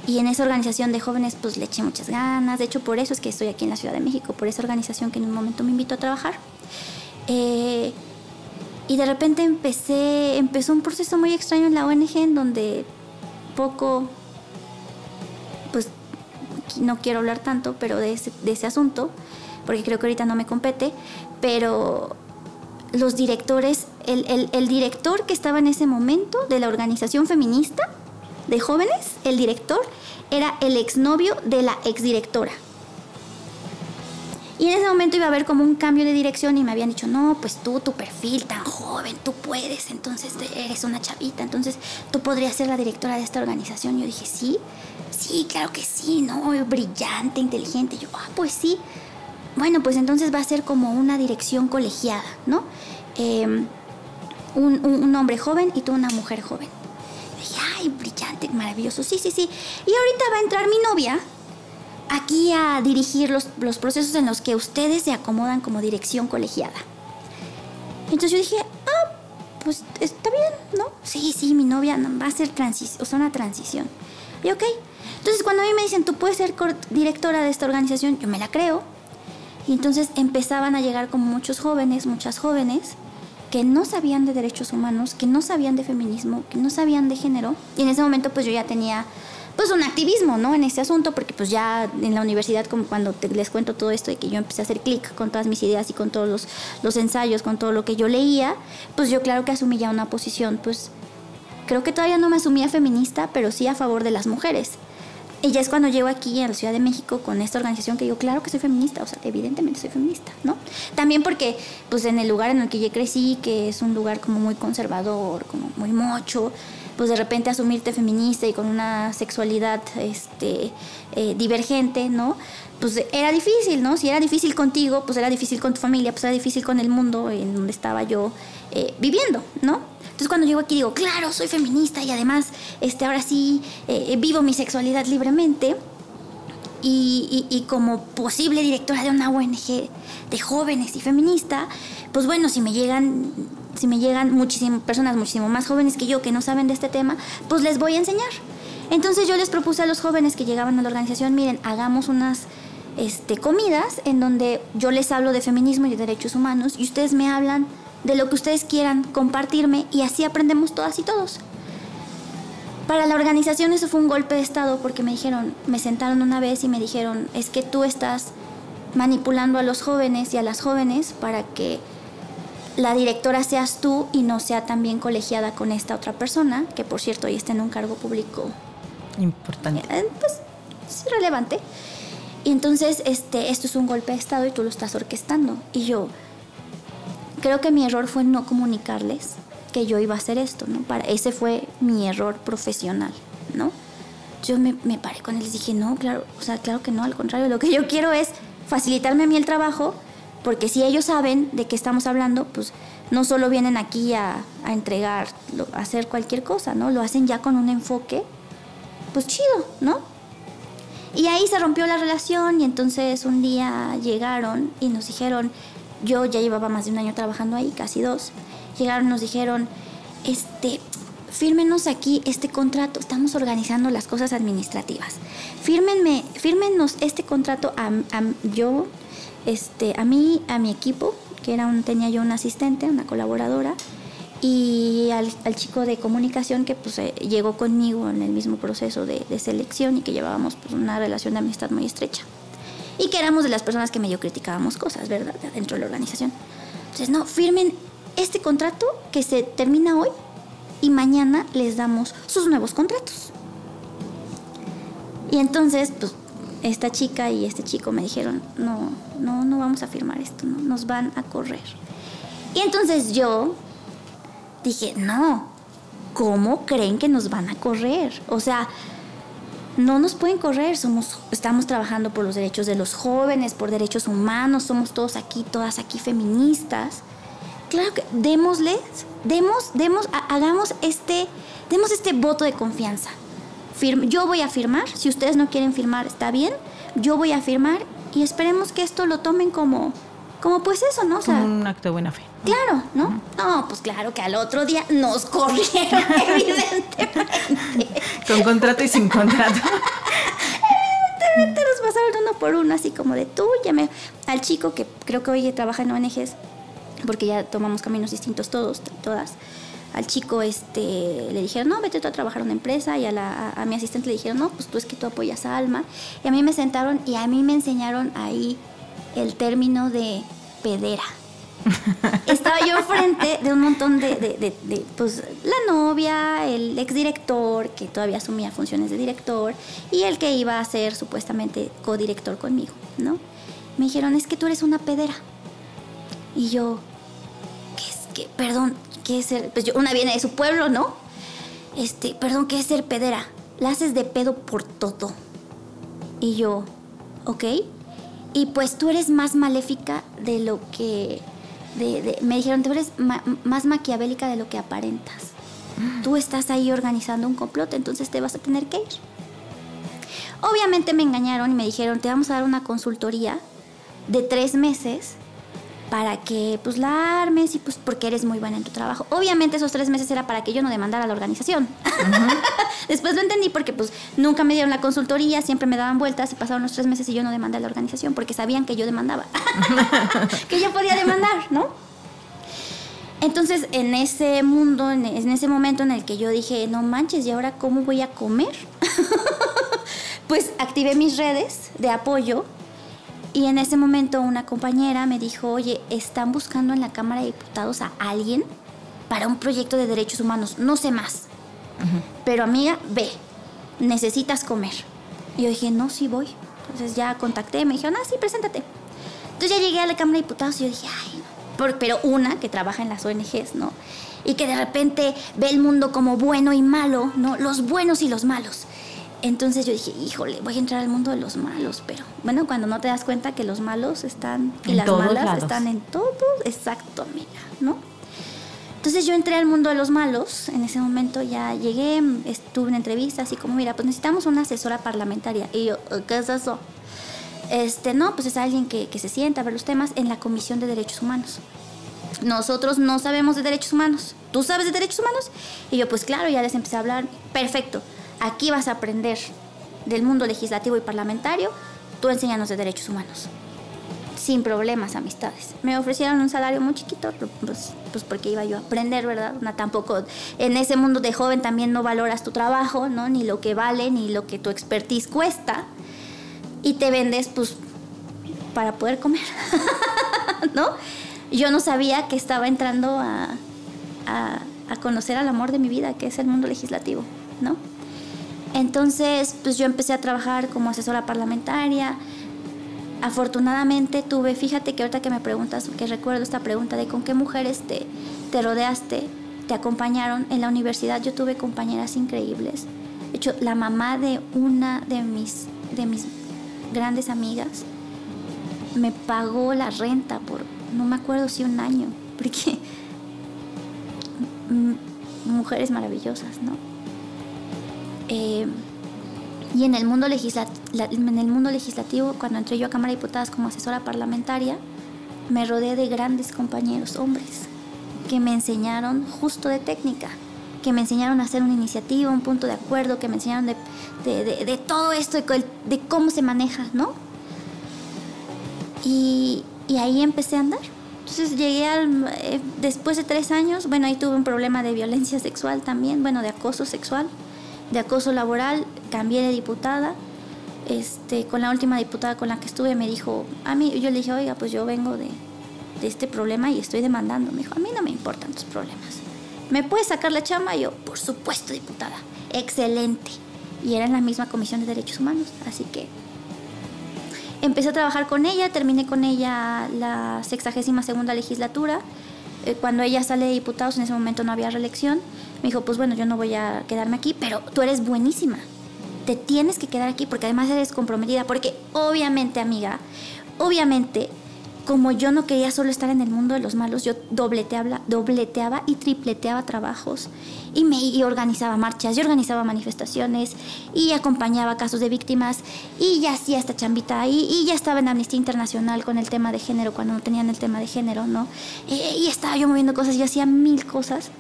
y en esa organización de jóvenes pues le eché muchas ganas. De hecho, por eso es que estoy aquí en la Ciudad de México, por esa organización que en un momento me invitó a trabajar. Eh, y de repente empecé, empezó un proceso muy extraño en la ONG en donde poco, pues no quiero hablar tanto, pero de ese, de ese asunto, porque creo que ahorita no me compete, pero los directores, el, el, director que estaba en ese momento de la organización feminista, de jóvenes, el director era el exnovio de la exdirectora. Y en ese momento iba a haber como un cambio de dirección y me habían dicho, no, pues tú, tu perfil tan joven, tú puedes, entonces eres una chavita, entonces tú podrías ser la directora de esta organización. Yo dije, sí, sí, claro que sí, ¿no? Brillante, inteligente. Yo, ah, pues sí. Bueno, pues entonces va a ser como una dirección colegiada, ¿no? Em, un, un hombre joven y tú una mujer joven ay, brillante, maravilloso, sí, sí, sí. Y ahorita va a entrar mi novia aquí a dirigir los, los procesos en los que ustedes se acomodan como dirección colegiada. Entonces yo dije, ah, pues está bien, ¿no? Sí, sí, mi novia va a ser o sea, una transición. Y ok. Entonces cuando a mí me dicen, tú puedes ser directora de esta organización, yo me la creo. Y entonces empezaban a llegar como muchos jóvenes, muchas jóvenes, que no sabían de derechos humanos, que no sabían de feminismo, que no sabían de género. Y en ese momento pues yo ya tenía pues un activismo, ¿no? En ese asunto, porque pues ya en la universidad, como cuando les cuento todo esto de que yo empecé a hacer clic con todas mis ideas y con todos los, los ensayos, con todo lo que yo leía, pues yo claro que asumí ya una posición, pues creo que todavía no me asumía feminista, pero sí a favor de las mujeres. Y ya es cuando llego aquí a la Ciudad de México con esta organización que digo, claro que soy feminista, o sea, evidentemente soy feminista, ¿no? También porque, pues en el lugar en el que yo crecí, que es un lugar como muy conservador, como muy mocho, pues de repente asumirte feminista y con una sexualidad este, eh, divergente, ¿no? Pues era difícil, ¿no? Si era difícil contigo, pues era difícil con tu familia, pues era difícil con el mundo en donde estaba yo eh, viviendo, ¿no? Entonces cuando llego aquí digo, claro, soy feminista y además este, ahora sí eh, vivo mi sexualidad libremente. Y, y, como posible directora de una ONG de jóvenes y feminista, pues bueno, si me llegan, si me llegan muchísimas personas muchísimo más jóvenes que yo que no saben de este tema, pues les voy a enseñar. Entonces yo les propuse a los jóvenes que llegaban a la organización, miren, hagamos unas este, comidas en donde yo les hablo de feminismo y de derechos humanos y ustedes me hablan de lo que ustedes quieran compartirme y así aprendemos todas y todos. Para la organización eso fue un golpe de estado porque me dijeron, me sentaron una vez y me dijeron, es que tú estás manipulando a los jóvenes y a las jóvenes para que la directora seas tú y no sea también colegiada con esta otra persona, que por cierto hoy está en un cargo público importante. Eh, pues es relevante. Y entonces este, esto es un golpe de estado y tú lo estás orquestando. Y yo, creo que mi error fue no comunicarles que yo iba a hacer esto, ¿no? Para, ese fue mi error profesional, ¿no? Yo me, me paré con él y dije, no, claro, o sea, claro que no, al contrario, lo que yo quiero es facilitarme a mí el trabajo, porque si ellos saben de qué estamos hablando, pues no solo vienen aquí a, a entregar, a hacer cualquier cosa, ¿no? Lo hacen ya con un enfoque, pues chido, ¿no? Y ahí se rompió la relación y entonces un día llegaron y nos dijeron, yo ya llevaba más de un año trabajando ahí, casi dos. Llegaron nos dijeron, este, fírmenos aquí este contrato, estamos organizando las cosas administrativas. Fírmenme, fírmenos este contrato a, yo, este, a mí, a mi equipo, que era un, tenía yo una asistente, una colaboradora, y al, chico de comunicación que pues eh, llegó conmigo en el mismo proceso de, selección y que llevábamos pues, una relación de amistad muy estrecha. Y que éramos de las personas que medio criticábamos cosas, ¿verdad? Dentro de la organización. Entonces, no, firmen este contrato que se termina hoy y mañana les damos sus nuevos contratos. Y entonces, pues, esta chica y este chico me dijeron, no, no, no vamos a firmar esto, no, nos van a correr. Y entonces yo dije, no, ¿cómo creen que nos van a correr? O sea, no nos pueden correr, somos, estamos trabajando por los derechos de los jóvenes, por derechos humanos, somos todos aquí, todas aquí feministas. Claro que démosles, demos, demos, hagamos este, demos este voto de confianza. yo voy a firmar, si ustedes no quieren firmar, está bien, yo voy a firmar y esperemos que esto lo tomen como, como pues eso, ¿no? como un acto de buena fe. Claro, ¿no? No, pues claro que al otro día nos corrieron, evidentemente. Con contrato y sin contrato. Te nos pasaron uno por uno, así como de tú, llame al chico que creo que hoy trabaja en ONGs porque ya tomamos caminos distintos todos, todas. Al chico este, le dijeron, no, vete tú a trabajar a una empresa. Y a, la, a, mi asistente le dijeron, no, pues tú es que tú apoyas a Alma. Y a mí me sentaron y a mí me enseñaron ahí el término de pedera. Estaba yo frente de un montón de, pues, la novia, el exdirector, que todavía asumía funciones de director, y el que iba a ser supuestamente codirector conmigo, ¿no? Me dijeron, es que tú eres una pedera. Y yo, ¿qué es que, perdón, qué es ser? Pues una viene de su pueblo, ¿no? Este, perdón, ¿qué es ser pedera? La haces de pedo por todo. Y yo, ok. Y pues tú eres más maléfica de lo que. De, me dijeron, tú eres más maquiavélica de lo que aparentas. Tú estás ahí organizando un complot, entonces te vas a tener que ir. Obviamente me engañaron y me dijeron, te vamos a dar una consultoría de tres meses para que pues la armes y pues porque eres muy buena en tu trabajo. Obviamente esos tres meses era para que yo no demandara a la organización. Después lo entendí porque pues nunca me dieron la consultoría, siempre me daban vueltas y pasaron los tres meses y yo no demandé a la organización porque sabían que yo demandaba, que yo podía demandar, ¿no? Entonces en ese mundo, en ese momento en el que yo dije, no manches, ¿y ahora cómo voy a comer? pues activé mis redes de apoyo y en ese momento una compañera me dijo, oye, están buscando en la Cámara de Diputados a alguien para un proyecto de derechos humanos, no sé más. Pero amiga, ve, necesitas comer. Y yo dije, no, sí voy. Entonces ya contacté, me dijeron, ah, sí, preséntate. Entonces ya llegué a la Cámara de Diputados y yo dije, ay, no. pero una que trabaja en las ONGs, ¿no? Y que de repente ve el mundo como bueno y malo, ¿no? Los buenos y los malos. Entonces yo dije, híjole, voy a entrar al mundo de los malos, pero bueno, cuando no te das cuenta que los malos están y las malas están en todo, exacto, amiga, ¿no? Entonces yo entré al mundo de los malos, en ese momento ya llegué, estuve en entrevistas así como, mira, pues necesitamos una asesora parlamentaria. Y yo, ¿qué es eso? Este, no, pues es alguien que, que se sienta a ver los temas en la Comisión de Derechos Humanos. Nosotros no sabemos de derechos humanos. ¿Tú sabes de derechos humanos? Y yo, pues claro, ya les empecé a hablar. Perfecto Aquí vas a aprender del mundo legislativo y parlamentario, tú enséñanos de derechos humanos. Sin problemas, amistades. Me ofrecieron un salario muy chiquito, pues, pues porque iba yo a aprender, ¿verdad? No, tampoco en ese mundo de joven también no valoras tu trabajo, ¿no? Ni lo que vale, ni lo que tu expertise cuesta. Y te vendes, pues, para poder comer, ¿no? Yo no sabía que estaba entrando a, a, a conocer al amor de mi vida, que es el mundo legislativo, ¿no? Entonces, pues yo empecé a trabajar como asesora parlamentaria. Afortunadamente tuve, fíjate que ahorita que me preguntas, que recuerdo esta pregunta de con qué mujeres te, te rodeaste, te acompañaron en la universidad, yo tuve compañeras increíbles. De hecho, la mamá de una de mis, de mis grandes amigas me pagó la renta por, no me acuerdo si un año, porque mujeres maravillosas, ¿no? Eh, y en el, mundo legislativo, cuando entré yo a Cámara de Diputadas como asesora parlamentaria, me rodeé de grandes compañeros hombres que me enseñaron justo de técnica, que me enseñaron a hacer una iniciativa, un punto de acuerdo, que me enseñaron de, todo esto, de, de, cómo se maneja, ¿no? Y, y, ahí empecé a andar. Entonces llegué al, eh, después de tres años, bueno, ahí tuve un problema de violencia sexual también, bueno, de acoso sexual, de acoso laboral, cambié de diputada. Este, con la última diputada con la que estuve me dijo, a mí, yo le dije, oiga, pues yo vengo de, de este problema y estoy demandando. Me dijo, a mí no me importan tus problemas. ¿Me puedes sacar la chamba? Y yo, por supuesto, diputada. Excelente. Y era en la misma Comisión de Derechos Humanos. Así que empecé a trabajar con ella, terminé con ella la sexagésima segunda legislatura. Eh, cuando ella sale de diputados, en ese momento no había reelección. Me dijo, pues bueno, yo no voy a quedarme aquí, pero tú eres buenísima. Te tienes que quedar aquí porque además eres comprometida. Porque obviamente, amiga, obviamente como yo no quería solo estar en el mundo de los malos, yo dobleteaba, dobleteaba y tripleteaba trabajos y me y organizaba marchas, y organizaba manifestaciones y acompañaba casos de víctimas y ya hacía esta chambita ahí y ya estaba en Amnistía Internacional con el tema de género cuando no tenían el tema de género, ¿no? Y, estaba yo moviendo cosas, yo hacía mil cosas.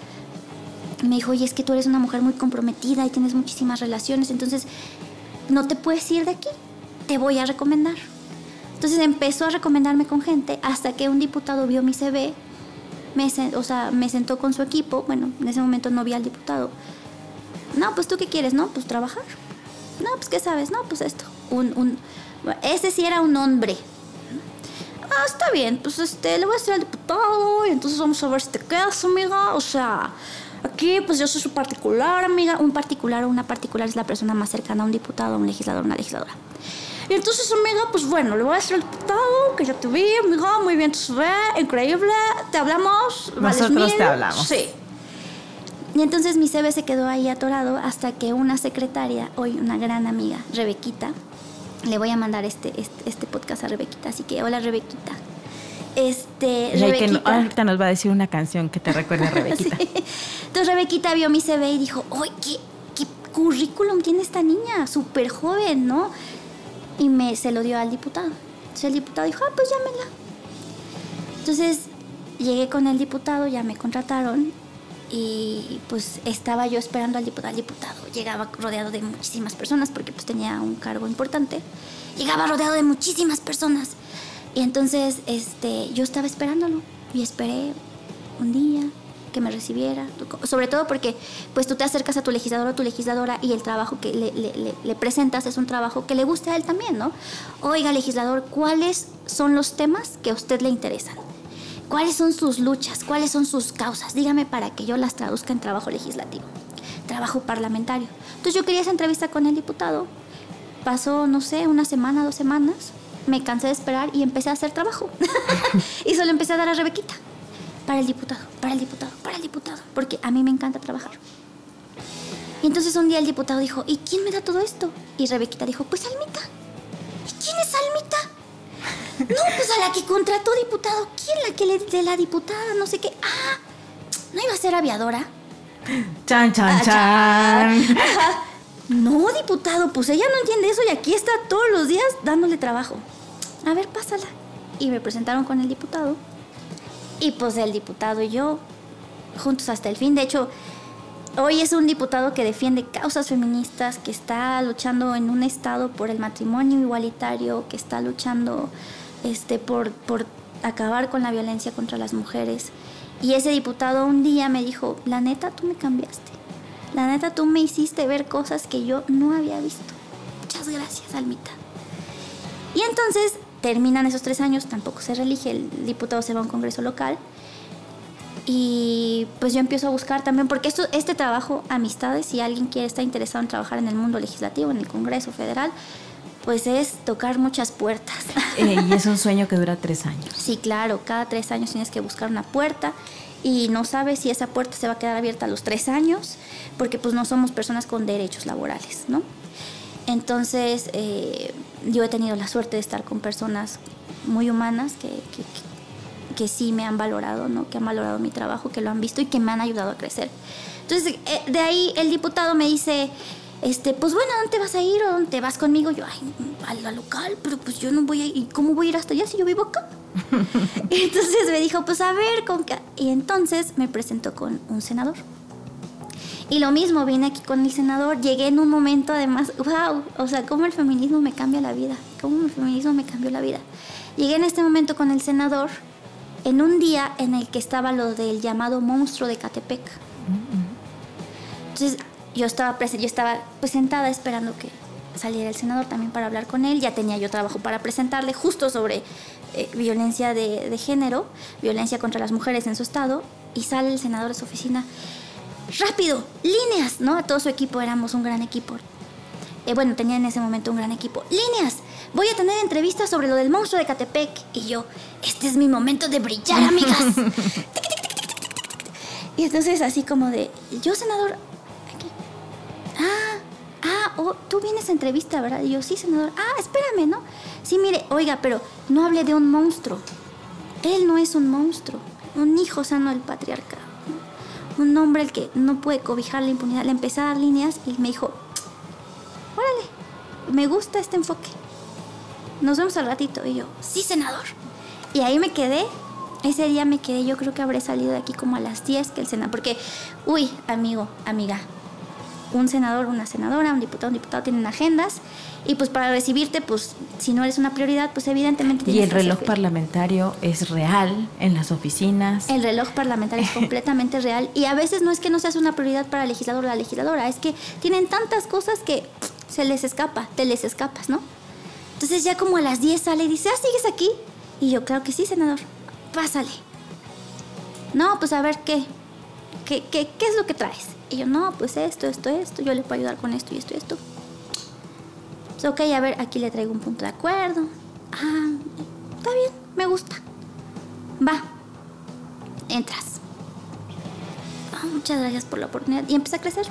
Me dijo, oye, es que tú eres una mujer muy comprometida y tienes muchísimas relaciones, entonces no te puedes ir de aquí, te voy a recomendar. Entonces empezó a recomendarme con gente hasta que un diputado vio mi CV, me, o sea, me sentó con su equipo, bueno, en ese momento no vi al diputado. No, pues tú qué quieres, ¿no? Pues trabajar. No, pues qué sabes, no, pues esto. Un, un, ese sí era un hombre. Ah, está bien, pues este, le voy a decir al diputado y entonces vamos a ver si te quedas, amiga. O sea, aquí pues yo soy su particular, amiga. Un particular o una particular es la persona más cercana a un diputado, a un legislador, una legisladora. Y entonces, amiga, pues bueno, le voy a decir al diputado que ya te vi, amiga, muy bien, se ve, increíble, te hablamos. Nosotros te hablamos. Sí. Y entonces mi CV se quedó ahí atorado hasta que una secretaria, hoy una gran amiga, Rebequita, le voy a mandar este, este, este podcast a Rebequita, así que hola Rebequita. Este, Rebequita. ahorita nos va a decir una canción que te recuerde a Rebequita. Entonces Rebequita vio mi CV y dijo, ¡ay, qué, qué currículum tiene esta niña! Súper joven, ¿no? y me, se lo dio al diputado. Entonces el diputado dijo, ah, pues llámela. Entonces llegué con el diputado, ya me contrataron y pues estaba yo esperando al diputado. El diputado llegaba rodeado de muchísimas personas porque pues tenía un cargo importante. Llegaba rodeado de muchísimas personas. Y entonces este, yo estaba esperándolo y esperé un día, que me recibiera, sobre todo porque pues tú te acercas a tu legislador o tu legisladora y el trabajo que le, presentas es un trabajo que le guste a él también, ¿no? Oiga, legislador, ¿cuáles son los temas que a usted le interesan? ¿Cuáles son sus luchas? ¿Cuáles son sus causas? Dígame para que yo las traduzca en trabajo legislativo, trabajo parlamentario. Entonces yo quería esa entrevista con el diputado. Pasó, no sé, una semana, dos semanas. Me cansé de esperar y empecé a hacer trabajo. y solo empecé a dar a Rebequita para el diputado, para el diputado, para el diputado, porque a mí me encanta trabajar. Y entonces un día el diputado dijo, ¿y quién me da todo esto? Y Rebequita dijo, pues Almita. ¿Y quién es Almita? No, pues a la que contrató diputado. ¿Quién la que le de la diputada? No sé qué. Ah, ¿no iba a ser aviadora? Chan, chan, ah, chan. No, diputado, pues ella no entiende eso y aquí está todos los días dándole trabajo. A ver, pásala. Y me presentaron con el diputado. Y pues el diputado y yo, juntos hasta el fin. De hecho, hoy es un diputado que defiende causas feministas, que está luchando en un estado por el matrimonio igualitario, que está luchando este, por, por acabar con la violencia contra las mujeres. Y ese diputado un día me dijo, la neta, tú me cambiaste. La neta, tú me hiciste ver cosas que yo no había visto. Muchas gracias, Almita. Y entonces terminan esos tres años, tampoco se reelige, el diputado se va a un congreso local. Y pues yo empiezo a buscar también, porque esto, este trabajo, amistades, si alguien quiere estar interesado en trabajar en el mundo legislativo, en el Congreso Federal, pues es tocar muchas puertas. Eh, y es un sueño que dura tres años. Sí, claro, cada tres años tienes que buscar una puerta y no sabes si esa puerta se va a quedar abierta a los tres años, porque pues no somos personas con derechos laborales, ¿no? Entonces, eh, yo he tenido la suerte de estar con personas muy humanas que, que, sí me han valorado, ¿no? que han valorado mi trabajo, que lo han visto y que me han ayudado a crecer. Entonces, eh, de ahí el diputado me dice, este, pues bueno, ¿dónde te vas a ir o dónde te vas conmigo? Yo, ay, a la local, pero pues yo no voy a ir, ¿cómo voy a ir hasta allá si yo vivo acá? entonces me dijo, pues a ver, con qué. Y entonces me presentó con un senador. Y lo mismo, vine aquí con el senador, llegué en un momento además, wow, o sea, cómo el feminismo me cambia la vida, cómo el feminismo me cambió la vida. Llegué en este momento con el senador en un día en el que estaba lo del llamado monstruo de Catepec. Entonces yo estaba, yo estaba pues, sentada esperando que saliera el senador también para hablar con él, ya tenía yo trabajo para presentarle justo sobre eh, violencia de, de género, violencia contra las mujeres en su estado, y sale el senador de su oficina rápido, líneas, ¿no? A todo su equipo éramos un gran equipo. Eh, bueno, tenía en ese momento un gran equipo. Líneas, voy a tener entrevistas sobre lo del monstruo de Catepec. Y yo, este es mi momento de brillar, amigas. y entonces así como de, yo senador. Ah, ah, oh, tú vienes a entrevista, ¿verdad? Y yo, sí, senador. Ah, espérame, ¿no? Sí, mire, oiga, pero no hable de un monstruo. Él no es un monstruo, un hijo sano del patriarcado un hombre el que no puede cobijar la impunidad. Le empecé a dar líneas y me dijo, órale, me gusta este enfoque. Nos vemos al ratito. Y yo, sí, senador. Y ahí me quedé. Ese día me quedé, yo creo que habré salido de aquí como a las 10 que el senador, porque, uy, amigo, amiga, un senador, una senadora, un diputado, un diputado tienen agendas y pues para recibirte, pues si no eres una prioridad, pues evidentemente tienes Y el reloj parlamentario es real en las oficinas. El reloj parlamentario es completamente real y a veces no es que no seas una prioridad para el legislador o la legisladora, es que tienen tantas cosas que se les escapa, te les escapas, ¿no? Entonces ya como a las 10 sale y dice, ah, ¿sigues aquí? Y yo, claro que sí, senador, pásale. No, pues a ver qué, qué, qué, qué es lo que traes. Y yo, no, pues esto, esto, esto, yo le puedo ayudar con esto y esto esto. Pues, ok, a ver, aquí le traigo un punto de acuerdo. Ah, está bien, me gusta. Va, entras. Ah, muchas gracias por la oportunidad. Y empecé a crecer.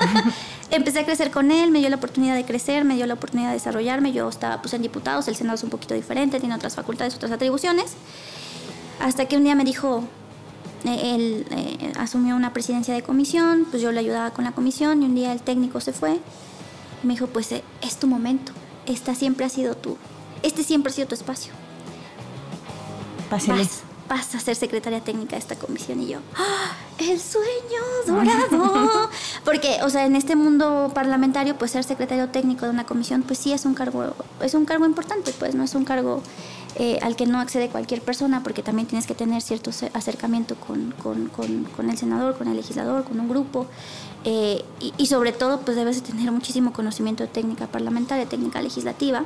empecé a crecer con él, me dio la oportunidad de crecer, me dio la oportunidad de desarrollarme. Yo estaba pues, en diputados, el Senado es un poquito diferente, tiene otras facultades, otras atribuciones. Hasta que un día me dijo, él eh, asumió una presidencia de comisión, pues yo le ayudaba con la comisión y un día el técnico se fue. Y me dijo, pues eh, es tu momento, esta siempre ha sido tu, este siempre ha sido tu espacio. Pásale. Vas, a ser secretaria técnica de esta comisión y yo, ¡Ah, el sueño dorado. Porque, o sea, en este mundo parlamentario, pues ser secretario técnico de una comisión, pues sí es un cargo, es un cargo importante, pues no es un cargo eh, al que no accede cualquier persona, porque también tienes que tener cierto acercamiento con, el senador, con el legislador, con un grupo, eh, y, sobre todo pues debes de tener muchísimo conocimiento de técnica parlamentaria, técnica legislativa.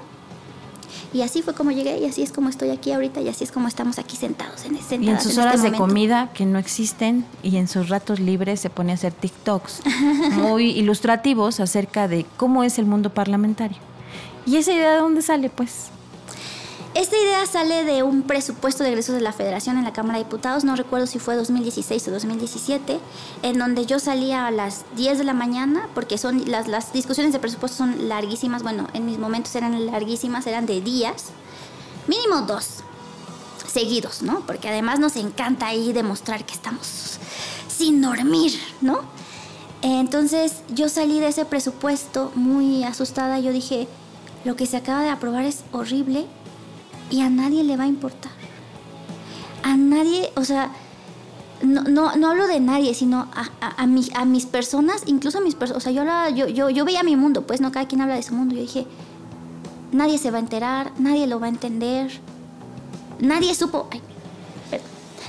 Y así fue como llegué y así es como estoy aquí ahorita y así es como estamos aquí sentados en, y en sus horas de comida que no existen y en sus ratos libres se pone a hacer TikToks muy ilustrativos acerca de cómo es el mundo parlamentario. ¿Y esa idea de dónde sale? Pues esta idea sale de un presupuesto de egresos de la Federación en la Cámara de Diputados, no recuerdo si fue 2016 o 2017, en donde yo salía a las 10 de la mañana, porque son las, las discusiones de presupuesto son larguísimas, bueno, en mis momentos eran larguísimas, eran de días, mínimo dos, seguidos, ¿no? Porque además nos encanta ahí demostrar que estamos sin dormir, ¿no? Entonces yo salí de ese presupuesto muy asustada, yo dije, lo que se acaba de aprobar es horrible y a nadie le va a importar. A nadie, o sea, no, no, no hablo de nadie, sino a, a, a, mis personas, incluso a mis personas. O sea, yo, yo, yo, veía mi mundo, pues no cada quien habla de su mundo. Yo dije, nadie se va a enterar, nadie lo va a entender. Nadie supo. Ay,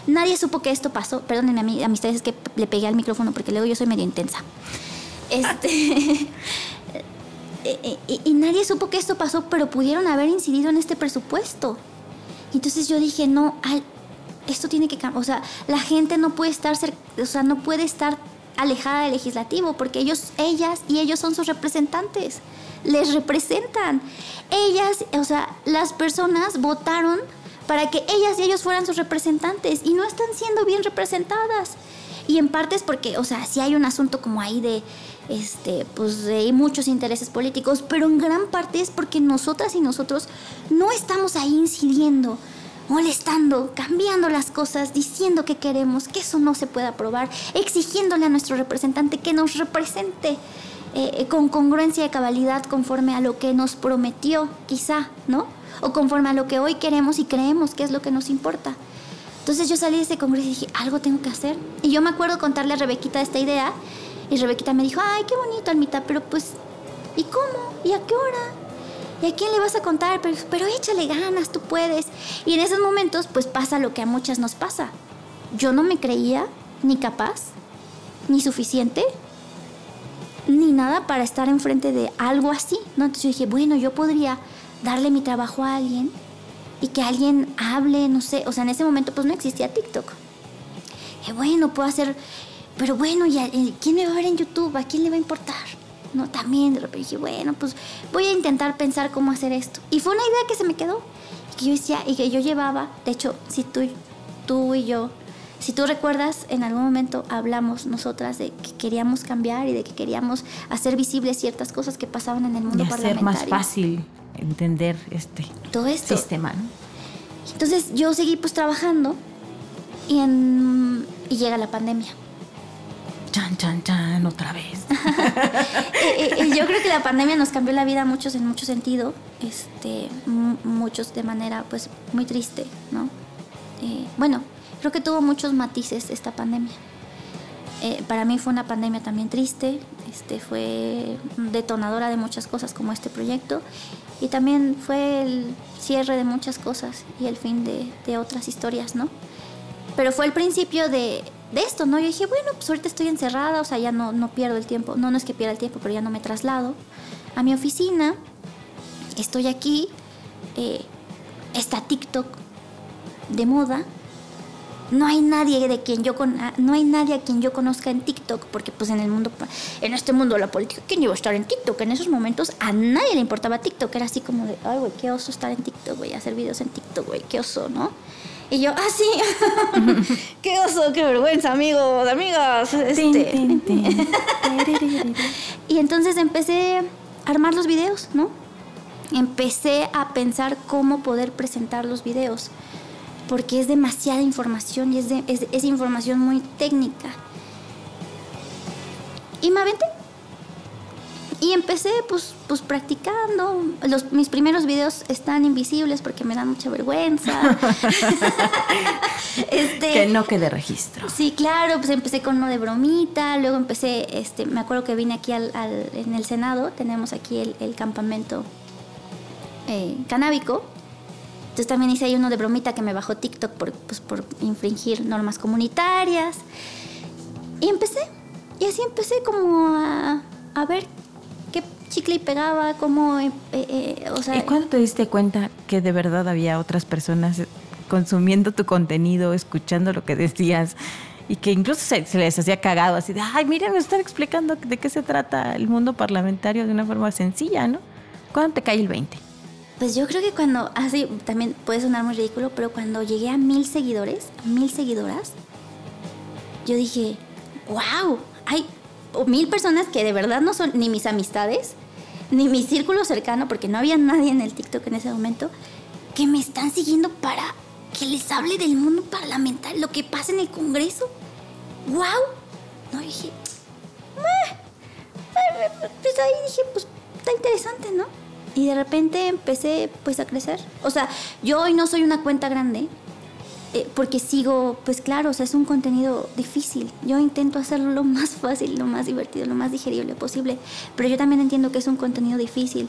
nadie supo que esto pasó. Perdónenme a mí, amistades, es que le pegué al micrófono porque luego yo soy medio intensa. Este. Eh, eh, y, nadie supo que esto pasó, pero pudieron haber incidido en este presupuesto. Entonces yo dije, no, esto tiene que cambiar. O sea, la gente no puede estar, o sea, no puede estar alejada del legislativo porque ellos, ellas y ellos son sus representantes. Les representan. Ellas, o sea, las personas votaron para que ellas y ellos fueran sus representantes y no están siendo bien representadas. Y en parte es porque, o sea, si hay un asunto como ahí de este, pues hay muchos intereses políticos, pero en gran parte es porque nosotras y nosotros no estamos ahí incidiendo, molestando, cambiando las cosas, diciendo que queremos, que eso no se puede aprobar, exigiéndole a nuestro representante que nos represente. eh, con congruencia y cabalidad conforme a lo que nos prometió, quizá, ¿no? O conforme a lo que hoy queremos y creemos que es lo que nos importa. Entonces yo salí de ese congreso y dije, algo tengo que hacer. Y yo me acuerdo contarle a Rebequita esta idea y Rebequita me dijo, ay, qué bonito, Almita, pero pues, ¿y cómo? ¿Y a qué hora? ¿Y a quién le vas a contar? Pero, pero échale ganas, tú puedes. Y en esos momentos, pues pasa lo que a muchas nos pasa. Yo no me creía ni capaz, ni suficiente, ni nada para estar enfrente de algo así, ¿no? Entonces yo dije, bueno, yo podría darle mi trabajo a alguien y que alguien hable, no sé, o sea, en ese momento pues no existía TikTok. Y bueno, puedo hacer, pero bueno, ya, eh, ¿quién me va a ver en YouTube? ¿A quién le va a importar? No, también de repente dije, bueno, pues voy a intentar pensar cómo hacer esto. Y fue una idea que se me quedó, y que yo decía, y que yo llevaba, de hecho, si tú, tú y yo si tú recuerdas, en algún momento hablamos nosotras de que queríamos cambiar y de que queríamos hacer visibles ciertas cosas que pasaban en el mundo y hacer más fácil entender este Todo esto. sistema. ¿no? Entonces yo seguí pues trabajando y, en, y llega la pandemia. Chan, chan, chan, otra vez. Yo creo que la pandemia nos cambió la vida a muchos en mucho sentido, este, muchos de manera pues muy triste, ¿no? Eh, bueno, Creo que tuvo muchos matices esta pandemia. Eh, para mí fue una pandemia también triste, este, fue detonadora de muchas cosas como este proyecto y también fue el cierre de muchas cosas y el fin de, otras historias, ¿no? Pero fue el principio de, esto, ¿no? Yo dije, bueno, pues ahorita estoy encerrada, o sea, ya no, no pierdo el tiempo, no, no es que pierda el tiempo, pero ya no me traslado a mi oficina, estoy aquí, eh, está TikTok de moda, no hay nadie de quien yo con, ah, no hay nadie a quien yo conozca en TikTok, porque pues en el mundo, en este mundo de la política, ¿quién iba a estar en TikTok? En esos momentos a nadie le importaba TikTok, era así como de, ay, güey, qué oso estar en TikTok, güey, hacer videos en TikTok, güey, qué oso, ¿no? Y yo, ah, sí, qué oso, qué vergüenza, amigos, amigas. Este. y entonces empecé a armar los videos, ¿no? Empecé a pensar cómo poder presentar los videos porque es demasiada información y es, es, información muy técnica. Y me aventé. Y empecé pues, pues practicando. Los, mis primeros videos están invisibles porque me dan mucha vergüenza. este, que no quede registro. Sí, claro, pues empecé con uno de bromita, luego empecé, este, me acuerdo que vine aquí al, en el Senado, tenemos aquí el, campamento eh, canábico entonces también hice ahí uno de bromita que me bajó TikTok por, pues, por infringir normas comunitarias. Y empecé. Y así empecé como a, a ver qué chicle y pegaba, cómo... Eh, eh, o sea, ¿Y cuándo te diste cuenta que de verdad había otras personas consumiendo tu contenido, escuchando lo que decías? y que incluso se, se, les hacía cagado, así de, ay, miren, me están explicando de qué se trata el mundo parlamentario de una forma sencilla, ¿no? ¿Cuándo te cae el 20? Pues yo creo que cuando, así también puede sonar muy ridículo, pero cuando llegué a mil seguidores, mil seguidoras, yo dije, wow, hay mil personas que de verdad no son ni mis amistades, ni mi círculo cercano, porque no había nadie en el TikTok en ese momento, que me están siguiendo para que les hable del mundo parlamentario, lo que pasa en el Congreso. ¡Wow! No, dije, pues ahí dije, pues está interesante, ¿no? Y de repente empecé pues a crecer. O sea, yo hoy no soy una cuenta grande, eh, porque sigo, pues claro, es un contenido difícil. Yo intento hacerlo lo más fácil, lo más divertido, lo más digerible posible, pero yo también entiendo que es un contenido difícil,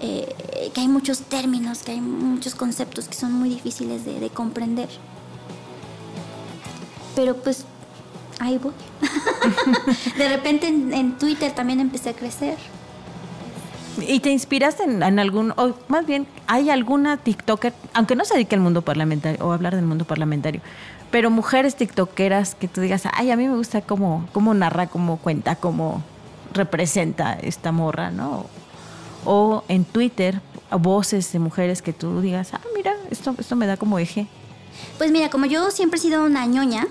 eh, que hay muchos términos, que hay muchos conceptos que son muy difíciles de, comprender. Pero pues ahí voy. de repente en Twitter también empecé a crecer. ¿Y te inspiraste en, algún, o más bien, hay alguna TikToker, aunque no se dedique al mundo parlamentario o hablar del mundo parlamentario, pero mujeres TikTokeras que tú digas, ay, a mí me gusta cómo, cómo narra, cómo cuenta, cómo representa esta morra, ¿no? O en Twitter, voces de mujeres que tú digas, ah, mira, esto, esto me da como eje. Pues mira, como yo siempre he sido una ñoña,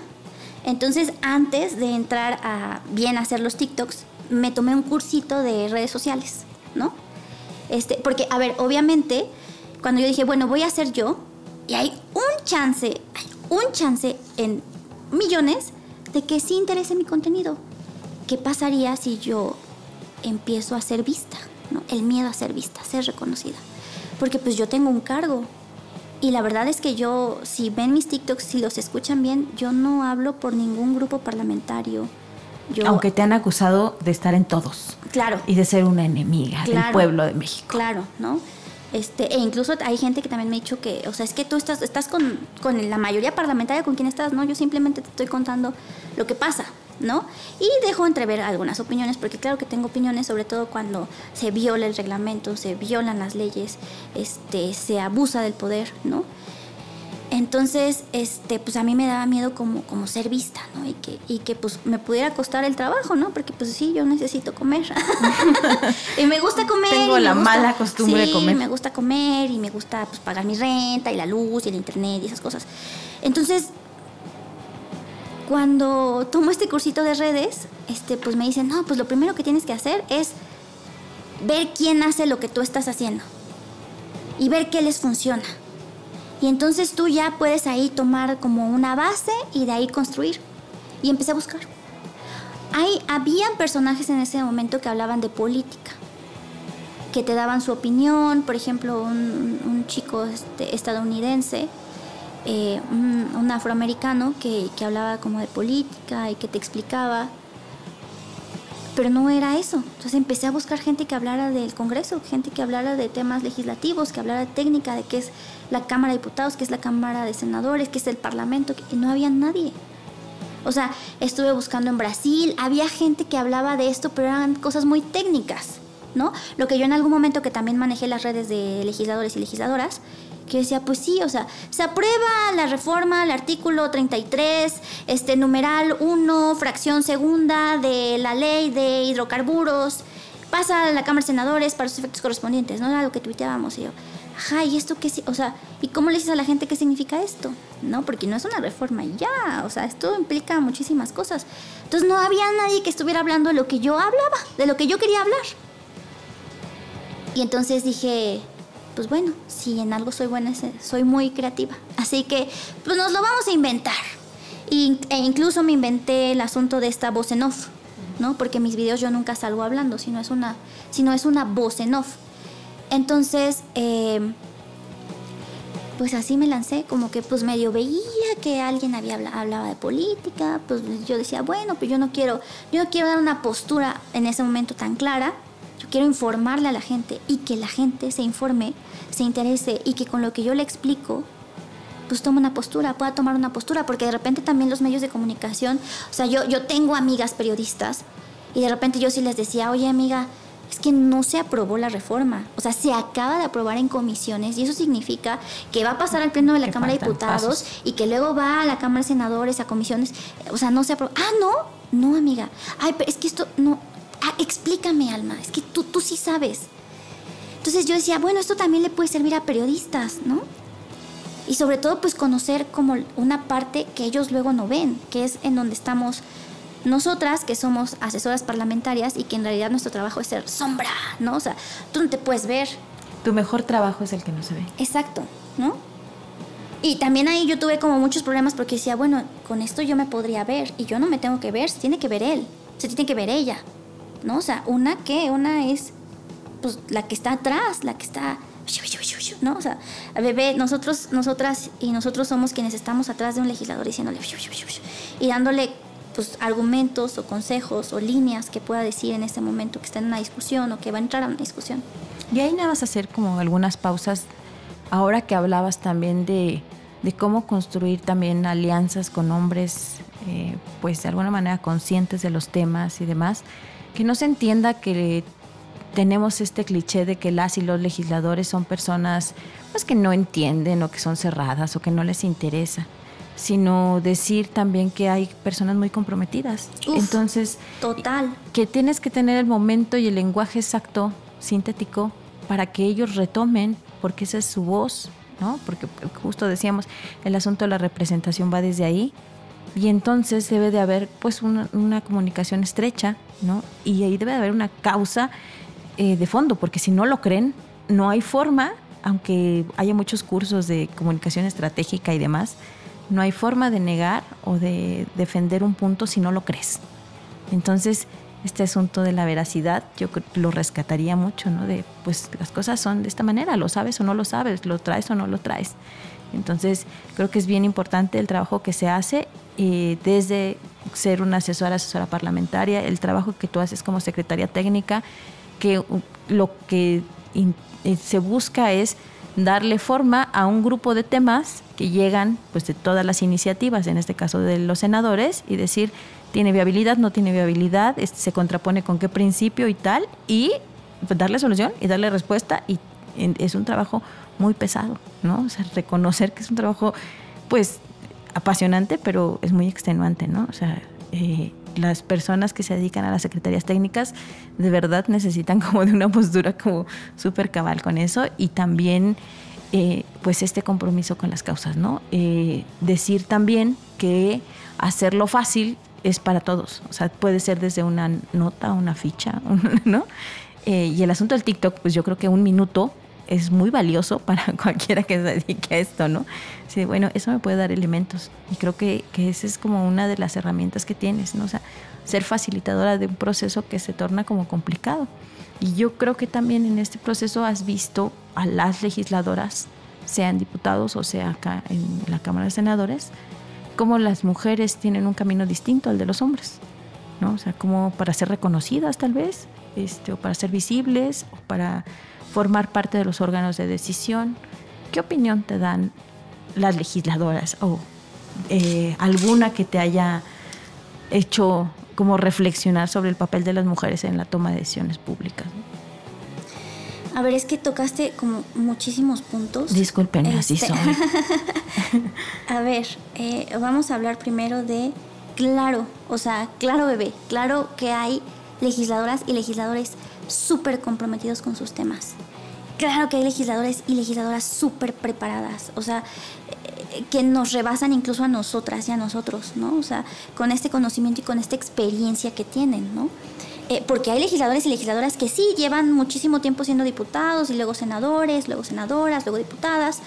entonces antes de entrar a bien hacer los TikToks, me tomé un cursito de redes sociales. ¿No? Este, porque, a ver, obviamente, cuando yo dije, bueno, voy a hacer yo, y hay un chance, hay un chance en millones de que sí interese mi contenido. ¿Qué pasaría si yo empiezo a ser vista, ¿no? El miedo a ser vista, a ser reconocida. Porque pues yo tengo un cargo. Y la verdad es que yo, si ven mis TikToks, si los escuchan bien, yo no hablo por ningún grupo parlamentario. Yo, Aunque te han acusado de estar en todos. Claro. Y de ser una enemiga del pueblo de México. Claro, ¿no? Este, e incluso hay gente que también me ha dicho que, o sea, es que tú estás, estás con, con la mayoría parlamentaria con quien estás, ¿no? Yo simplemente te estoy contando lo que pasa, ¿no? Y dejo entrever algunas opiniones, porque claro que tengo opiniones, sobre todo cuando se viola el reglamento, se violan las leyes, este, se abusa del poder, ¿no? Entonces, este, pues a mí me daba miedo como, como ser vista, ¿no? Y que, y que pues me pudiera costar el trabajo, ¿no? Porque pues sí, yo necesito comer. y me gusta comer. Tengo la mala costumbre de comer. me gusta comer y me gusta pues pagar mi renta y la luz y el internet y esas cosas. Entonces, cuando tomo este cursito de redes, este, pues me dicen, no, pues lo primero que tienes que hacer es ver quién hace lo que tú estás haciendo y ver qué les funciona. Y entonces tú ya puedes ahí tomar como una base y de ahí construir. Y empecé a buscar. Ahí habían personajes en ese momento que hablaban de política, que te daban su opinión, por ejemplo, un, chico este, estadounidense, eh, un, afroamericano que, que hablaba como de política y que te explicaba pero no era eso. Entonces empecé a buscar gente que hablara del Congreso, gente que hablara de temas legislativos, que hablara de técnica, de qué es la Cámara de Diputados, qué es la Cámara de Senadores, qué es el Parlamento, y no había nadie. O sea, estuve buscando en Brasil, había gente que hablaba de esto, pero eran cosas muy técnicas, ¿no? Lo que yo en algún momento que también manejé las redes de legisladores y legisladoras, que decía, pues sí, o sea, se aprueba la reforma, el artículo 33, este numeral 1, fracción segunda de la ley de hidrocarburos, pasa a la Cámara de Senadores para sus efectos correspondientes, ¿no? Era lo que tuiteábamos y yo, ajá, ¿y esto qué? O sea, ¿y cómo le dices a la gente qué significa esto? ¿No? Porque no es una reforma ya, o sea, esto implica muchísimas cosas. Entonces no había nadie que estuviera hablando de lo que yo hablaba, de lo que yo quería hablar. Y entonces dije, pues bueno, si en algo soy buena, soy muy creativa. Así que, pues nos lo vamos a inventar. e incluso me inventé el asunto de esta voz en off, ¿no? Porque mis videos yo nunca salgo hablando, sino es una, sino es una voz en off. Entonces, em, pues así me lancé, como que pues medio veía que alguien había hablaba de política, pues yo decía, bueno, pues yo no quiero, yo no quiero dar una postura en ese momento tan clara, quiero informarle a la gente y que la gente se informe, se interese y que con lo que yo le explico, pues tome una postura, pueda tomar una postura, porque de repente también los medios de comunicación, o sea, yo, yo tengo amigas periodistas y de repente yo sí les decía, oye amiga, es que no se aprobó la reforma. O sea, se acaba de aprobar en comisiones y eso significa que va a pasar al Pleno de la Cámara de Diputados y que luego va a la Cámara de Senadores, a comisiones. O sea, no se aprobó. Ah, no, no, amiga. Ay, pero es que esto no, ah, explícame, Alma, es que tú, tú sí sabes. Entonces yo decía, bueno, esto también le puede servir a periodistas, ¿no? Y sobre todo, pues conocer como una parte que ellos luego no ven, que es en donde estamos nosotras, que somos asesoras parlamentarias y que en realidad nuestro trabajo es ser sombra, ¿no? O sea, tú no te puedes ver. Tu mejor trabajo es el que no se ve. Exacto, ¿no? Y también ahí yo tuve como muchos problemas porque decía, bueno, con esto yo me podría ver y yo no me tengo que ver, se tiene que ver él, se tiene que ver ella. ¿No? O sea, una que, una es pues la que está atrás, la que está ¿no? O sea, bebé, nosotros, nosotras y nosotros somos quienes estamos atrás de un legislador diciéndole y dándole pues argumentos o consejos o líneas que pueda decir en ese momento que está en una discusión o que va a entrar a una discusión. Y ahí nada a hacer como algunas pausas. Ahora que hablabas también de, de cómo construir también alianzas con hombres, eh, pues de alguna manera conscientes de los temas y demás que no se entienda que tenemos este cliché de que las y los legisladores son personas pues que no entienden o que son cerradas o que no les interesa, sino decir también que hay personas muy comprometidas. Entonces, total. Que tienes que tener el momento y el lenguaje exacto, sintético, para que ellos retomen, porque esa es su voz, ¿no? Porque justo decíamos, el asunto de la representación va desde ahí y entonces debe de haber pues una, comunicación estrecha, ¿no? Y ahí debe de haber una causa eh, de fondo, porque si no lo creen, no hay forma, aunque haya muchos cursos de comunicación estratégica y demás, no hay forma de negar o de defender un punto si no lo crees. Entonces, este asunto de la veracidad, yo lo rescataría mucho, ¿no? De, pues las cosas son de esta manera, lo sabes o no lo sabes, lo traes o no lo traes. Entonces, creo que es bien importante el trabajo que se hace eh, desde ser una asesora, asesora parlamentaria, el trabajo que tú haces como secretaria técnica, que lo que eh, se busca es darle forma a un grupo de temas que llegan pues de todas las iniciativas, en este caso de los senadores, y decir, tiene viabilidad, no tiene viabilidad, se contrapone con qué principio y tal, y pues, darle solución y darle respuesta, y es un trabajo muy pesado, ¿no? O sea, reconocer que es un trabajo, pues, apasionante, pero es muy extenuante, ¿no? O sea, eh, las personas que se dedican a las secretarías técnicas de verdad necesitan como de una postura como súper cabal con eso y también eh, pues este compromiso con las causas, ¿no? Eh, decir también que hacerlo fácil es para todos, o sea, puede ser desde una nota, una ficha, ¿no? Y el asunto del TikTok, pues yo creo que un minuto es muy valioso para cualquiera que se dedique a esto, ¿no? Sí, bueno, eso me puede dar elementos y creo que, que esa es como una de las herramientas que tienes, ¿no? O sea, ser facilitadora de un proceso que se torna como complicado. Y yo creo que también en este proceso has visto a las legisladoras, sean diputados o sea acá en la Cámara de Senadores, cómo las mujeres tienen un camino distinto al de los hombres, ¿no? O sea, como para ser reconocidas tal vez, este, o para ser visibles, o para formar parte de los órganos de decisión. ¿Qué opinión te dan las legisladoras o eh, alguna que te haya hecho como reflexionar sobre el papel de las mujeres en la toma de decisiones públicas? A ver, es que tocaste como muchísimos puntos. Disculpen, así este, soy. a ver, eh, vamos a hablar primero de, claro, o sea, claro bebé, claro que hay legisladoras y legisladores súper comprometidos con sus temas. Claro que hay legisladores y legisladoras súper preparadas, o sea, eh, que nos rebasan incluso a nosotras y a nosotros, ¿no? O sea, con este conocimiento y con esta experiencia que tienen, ¿no? Eh, porque hay legisladores y legisladoras que sí llevan muchísimo tiempo siendo diputados y luego senadores, luego senadoras, luego diputadas,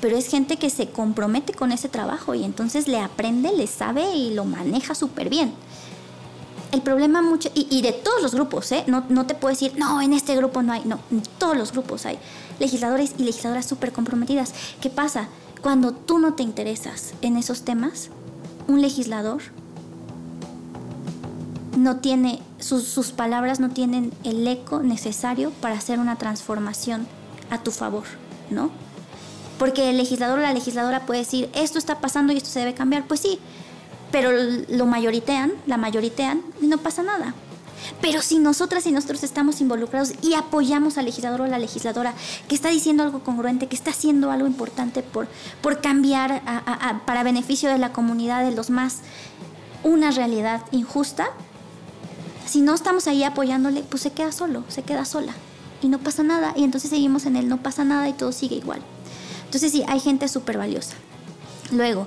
pero es gente que se compromete con ese trabajo y entonces le aprende, le sabe y lo maneja súper bien. El problema mucho, y, de todos los grupos, ¿eh? No, no te puedo decir, no, en este grupo no hay, no, en todos los grupos hay legisladores y legisladoras súper comprometidas. ¿Qué pasa? Cuando tú no te interesas en esos temas, un legislador no tiene, sus, sus palabras no tienen el eco necesario para hacer una transformación a tu favor, ¿no? Porque el legislador o la legisladora puede decir, esto está pasando y esto se debe cambiar. Pues sí, pero lo mayoritean, la mayoritean y no pasa nada. Pero si nosotras y nosotros estamos involucrados y apoyamos al legislador o a la legisladora que está diciendo algo congruente, que está haciendo algo importante por, por cambiar para beneficio de la comunidad, de los más, una realidad injusta, si no estamos ahí apoyándole, pues se queda solo, se queda sola y no pasa nada. Y entonces seguimos en él, no pasa nada y todo sigue igual. Entonces sí, hay gente súper valiosa. Luego,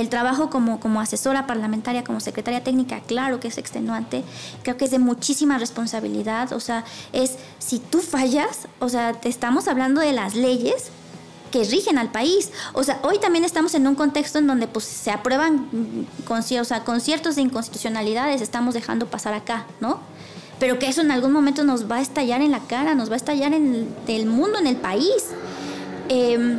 el trabajo como, como asesora parlamentaria, como secretaria técnica, claro que es extenuante, creo que es de muchísima responsabilidad, o sea, es si tú fallas, o sea, te estamos hablando de las leyes que rigen al país. O sea, hoy también estamos en un contexto en donde pues, se aprueban con, o sea, conciertos de inconstitucionalidades, estamos dejando pasar acá, ¿no? Pero que eso en algún momento nos va a estallar en la cara, nos va a estallar en el, mundo, en el país. Eh,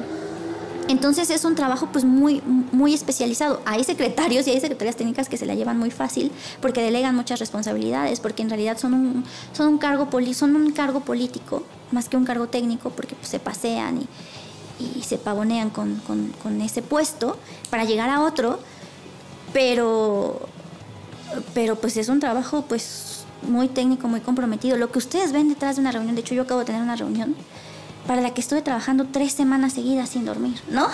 entonces es un trabajo pues muy, muy especializado. Hay secretarios y hay secretarias técnicas que se la llevan muy fácil porque delegan muchas responsabilidades, porque en realidad son un, son un, cargo, son un cargo político más que un cargo técnico porque pues, se pasean y, se pavonean con, con, ese puesto para llegar a otro, pero, pero pues es un trabajo pues muy técnico, muy comprometido. Lo que ustedes ven detrás de una reunión, de hecho yo acabo de tener una reunión para la que estuve trabajando tres semanas seguidas sin dormir, ¿no?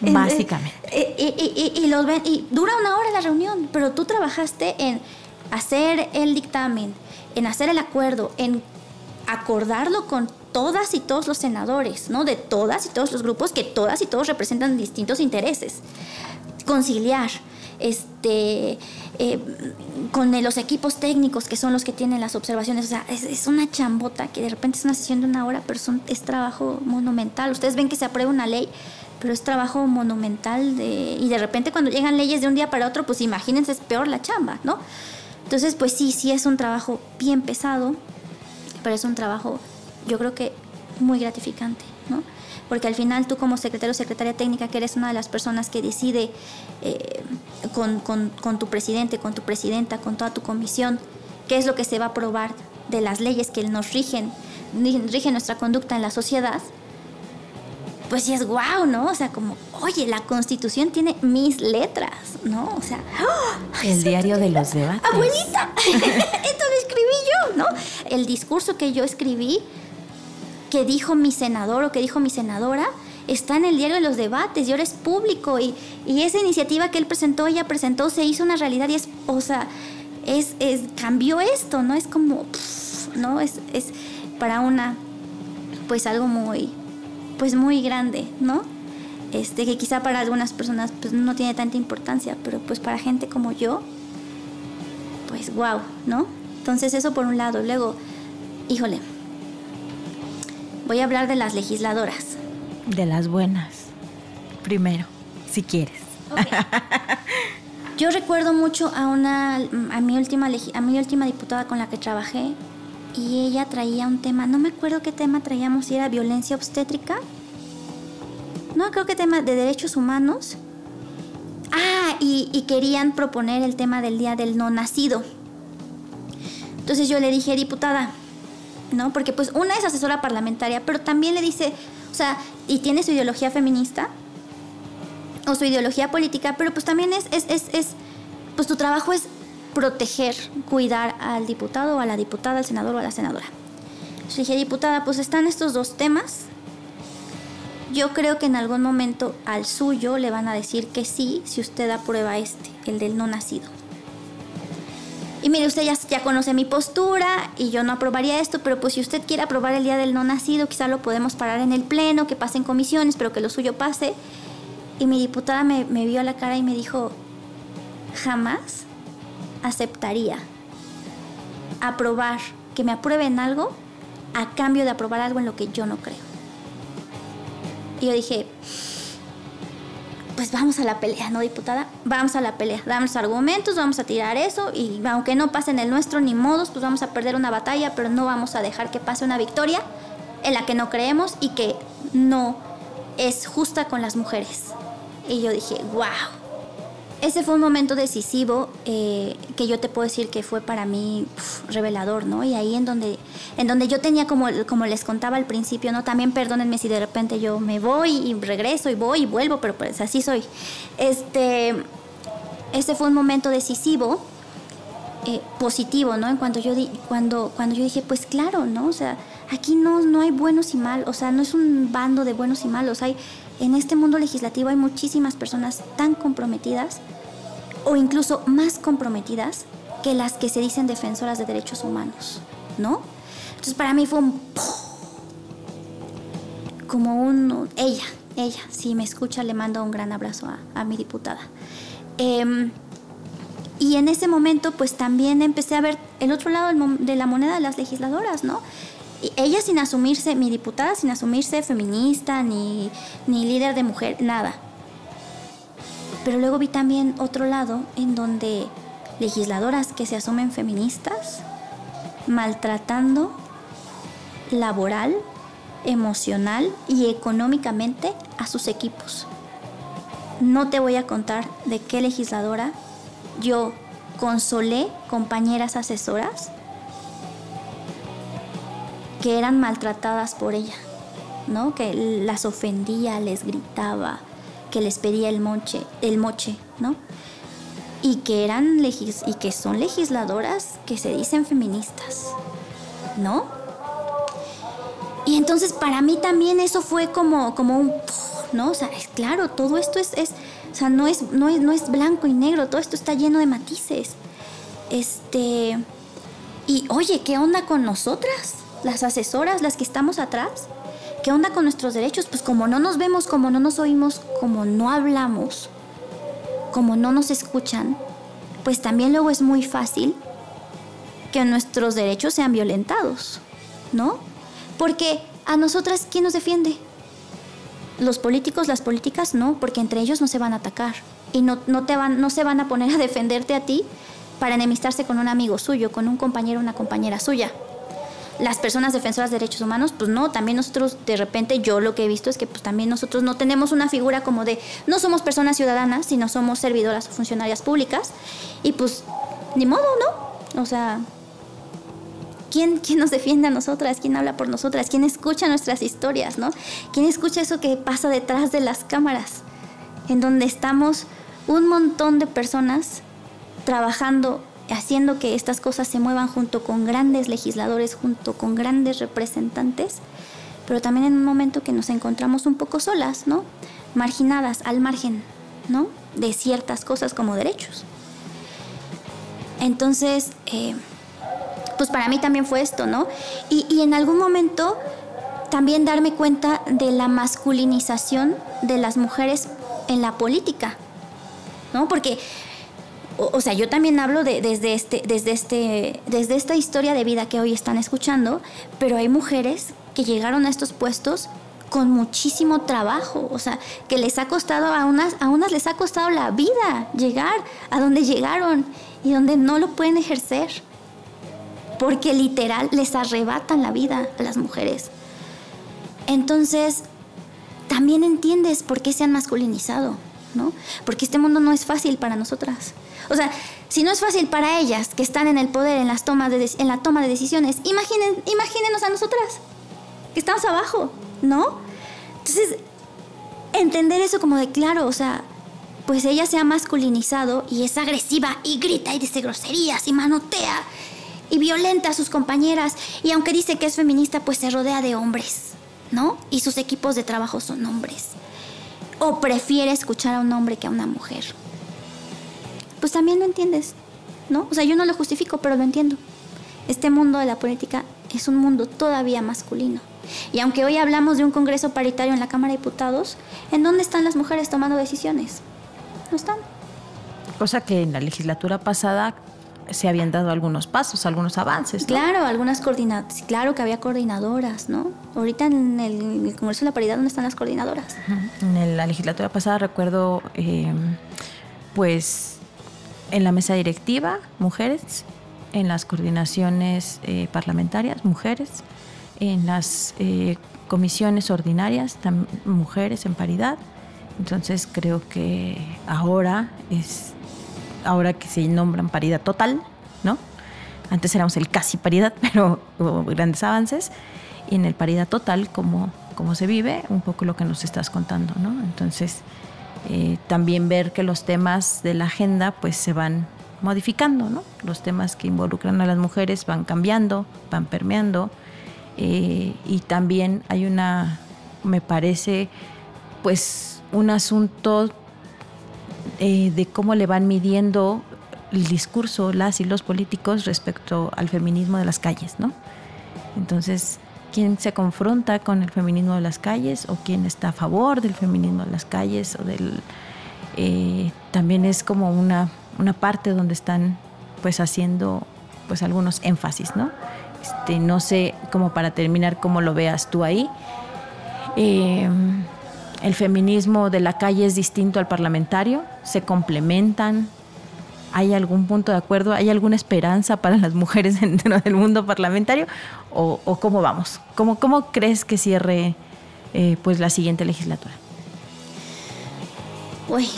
Básicamente. Y, los ven, y dura una hora la reunión, pero tú trabajaste en hacer el dictamen, en hacer el acuerdo, en acordarlo con todas y todos los senadores, ¿no? De todas y todos los grupos que todas y todos representan distintos intereses. Conciliar, este, eh, con los equipos técnicos que son los que tienen las observaciones. O sea, es, una chambota que de repente es una sesión de una hora, pero es trabajo monumental. Ustedes ven que se aprueba una ley, pero es trabajo monumental de, y de repente cuando llegan leyes de un día para otro, pues imagínense, es peor la chamba, ¿no? Entonces, pues sí, sí es un trabajo bien pesado, pero es un trabajo, yo creo que muy gratificante, ¿no? Porque al final tú como secretario o secretaria técnica, que eres una de las personas que decide eh, con, con, con tu presidente, con tu presidenta, con toda tu comisión, qué es lo que se va a aprobar de las leyes que nos rigen, rigen nuestra conducta en la sociedad, pues sí es guau, ¿no? O sea, como, oye, la constitución tiene mis letras, ¿no? O sea, ¡oh! el diario de los debates. Abuelita, esto lo escribí yo, ¿no? El discurso que yo escribí, que dijo mi senador o que dijo mi senadora, está en el diario de los debates y ahora es público y, y esa iniciativa que él presentó, ella presentó, se hizo una realidad y es, o sea, es, es cambió esto, ¿no? Es como, ¿no? Es, es para una, pues algo muy pues muy grande, ¿no? Este, que quizá para algunas personas pues no tiene tanta importancia, pero pues para gente como yo, pues wow, ¿no? Entonces eso por un lado. Luego, híjole, voy a hablar de las legisladoras. De las buenas. Primero, si quieres. Yo recuerdo mucho a una a mi última a mi última diputada con la que trabajé y ella traía un tema, no me acuerdo qué tema traíamos, si era violencia obstétrica. No, creo que tema de derechos humanos. Ah, y, y querían proponer el tema del día del no nacido. Entonces yo le dije, diputada, ¿no? Porque pues una es asesora parlamentaria, pero también le dice, o sea, y tiene su ideología feminista o su ideología política, pero pues también es, es, es, es pues tu trabajo es proteger, cuidar al diputado o a la diputada, al senador o a la senadora. Yo dije, diputada, pues están estos dos temas. Yo creo que en algún momento al suyo le van a decir que sí si usted aprueba este, el del no nacido. Y mire, usted ya, ya conoce mi postura y yo no aprobaría esto, pero pues si usted quiere aprobar el día del no nacido, quizá lo podemos parar en el pleno, que pase en comisiones, pero que lo suyo pase. Y mi diputada me, me vio a la cara y me dijo, jamás aceptaría aprobar, que me aprueben algo a cambio de aprobar algo en lo que yo no creo. Y yo dije, pues vamos a la pelea, ¿no, diputada? Vamos a la pelea, damos argumentos, vamos a tirar eso y aunque no pase en el nuestro ni modos, pues vamos a perder una batalla, pero no vamos a dejar que pase una victoria en la que no creemos y que no es justa con las mujeres. Y yo dije, wow, ese fue un momento decisivo eh, que yo te puedo decir que fue para mí revelador, ¿no? Y ahí en donde, en donde yo tenía, como, como les contaba al principio, ¿no? También perdónenme si de repente yo me voy y regreso y voy y vuelvo, pero pues así soy. Este, ese fue un momento decisivo, eh, positivo, ¿no? En cuanto yo, di, cuando, cuando yo dije, pues claro, ¿no? O sea, aquí no, no hay buenos y malos, o sea, no es un bando de buenos y malos, hay en este mundo legislativo hay muchísimas personas tan comprometidas o incluso más comprometidas que las que se dicen defensoras de derechos humanos, ¿no? Entonces para mí fue un... como un... ella, ella, si me escucha le mando un gran abrazo a, mi diputada. Em, y en ese momento pues también empecé a ver el otro lado de la moneda de las legisladoras, ¿no? Ella sin asumirse, mi diputada sin asumirse feminista, ni, ni líder de mujer, nada. Pero luego vi también otro lado en donde legisladoras que se asumen feministas, maltratando laboral, emocional y económicamente a sus equipos. No te voy a contar de qué legisladora yo consolé compañeras asesoras que eran maltratadas por ella, ¿no? Que las ofendía, les gritaba, que les pedía el moche, el moche, ¿no? Y que eran legis y que son legisladoras que se dicen feministas, ¿no? Y entonces para mí también eso fue como, como un, ¿no? O sea, es claro, todo esto es, es o sea, no es, no, es, no es blanco y negro, todo esto está lleno de matices. Este, y oye, ¿qué onda con nosotras? Las asesoras, las que estamos atrás. ¿Qué onda con nuestros derechos? Pues como no nos vemos, como no nos oímos, como no hablamos, como no nos escuchan, pues también luego es muy fácil que nuestros derechos sean violentados, ¿no? Porque a nosotras, ¿quién nos defiende? Los políticos, las políticas, no, porque entre ellos no se van a atacar y no, no, te van, no se van a poner a defenderte a ti para enemistarse con un amigo suyo, con un compañero una compañera suya. Las personas defensoras de derechos humanos, pues no, también nosotros de repente yo lo que he visto es que pues también nosotros no tenemos una figura como de, no somos personas ciudadanas, sino somos servidoras o funcionarias públicas y pues ni modo, ¿no? O sea, ¿Quién, ¿quién, nos defiende a nosotras? ¿Quién habla por nosotras? ¿Quién escucha nuestras historias? ¿no? ¿Quién escucha eso que pasa detrás de las cámaras? En donde estamos un montón de personas trabajando, haciendo que estas cosas se muevan junto con grandes legisladores, junto con grandes representantes, pero también en un momento que nos encontramos un poco solas, ¿no? Marginadas, al margen, ¿no? De ciertas cosas como derechos. Entonces, eh, pues para mí también fue esto, ¿no? Y, y en algún momento también darme cuenta de la masculinización de las mujeres en la política, ¿no? Porque, o, sea, yo también hablo de, desde, este, desde, este, desde esta historia de vida que hoy están escuchando, pero hay mujeres que llegaron a estos puestos con muchísimo trabajo, o sea, que les ha costado a unas, a unas les ha costado la vida llegar a donde llegaron y donde no lo pueden ejercer, porque literal les arrebatan la vida a las mujeres. Entonces, también entiendes por qué se han masculinizado. Porque este mundo no es fácil para nosotras. O sea, si no es fácil para ellas que están en el poder, en, las tomas de, en la toma de decisiones, imaginen, imagínenos a nosotras, que estamos abajo, ¿no? Entonces, entender eso como de claro, o sea, pues ella se ha masculinizado y es agresiva y grita y dice groserías y manotea y violenta a sus compañeras y aunque dice que es feminista, pues se rodea de hombres, ¿no? Y sus equipos de trabajo son hombres o prefiere escuchar a un hombre que a una mujer. Pues también lo entiendes, ¿no? O sea, yo no lo justifico, pero lo entiendo. Este mundo de la política es un mundo todavía masculino. Y aunque hoy hablamos de un Congreso paritario en la Cámara de Diputados, ¿en dónde están las mujeres tomando decisiones? No están. Cosa que en la legislatura pasada se habían dado algunos pasos, algunos avances. Claro, algunas coordinadoras, claro que había coordinadoras, ¿no? Ahorita en el, Congreso de la Paridad, ¿dónde están las coordinadoras? En la legislatura pasada recuerdo, eh, pues, en la mesa directiva, mujeres, en las coordinaciones eh, parlamentarias, mujeres, en las eh, comisiones ordinarias, mujeres en paridad. Entonces creo que ahora es ahora que se nombran paridad total, ¿no? Antes éramos el casi paridad, pero hubo grandes avances. Y en el paridad total, como, como se vive, un poco lo que nos estás contando, ¿no? Entonces, eh, también ver que los temas de la agenda pues se van modificando, ¿no? Los temas que involucran a las mujeres van cambiando, van permeando. Eh, y también hay una, me parece, pues un asunto eh, de cómo le van midiendo el discurso las y los políticos respecto al feminismo de las calles, ¿no? Entonces, ¿quién se confronta con el feminismo de las calles o quién está a favor del feminismo de las calles o del eh, también es como una, una parte donde están pues haciendo pues algunos énfasis, ¿no? Este, no sé, como para terminar, cómo lo veas tú ahí. Eh, el feminismo de la calle es distinto al parlamentario, se complementan. ¿Hay algún punto de acuerdo? ¿Hay alguna esperanza para las mujeres dentro del mundo parlamentario? ¿O, cómo vamos? ¿Cómo, ¿Cómo, crees que cierre eh, pues la siguiente legislatura? Uy,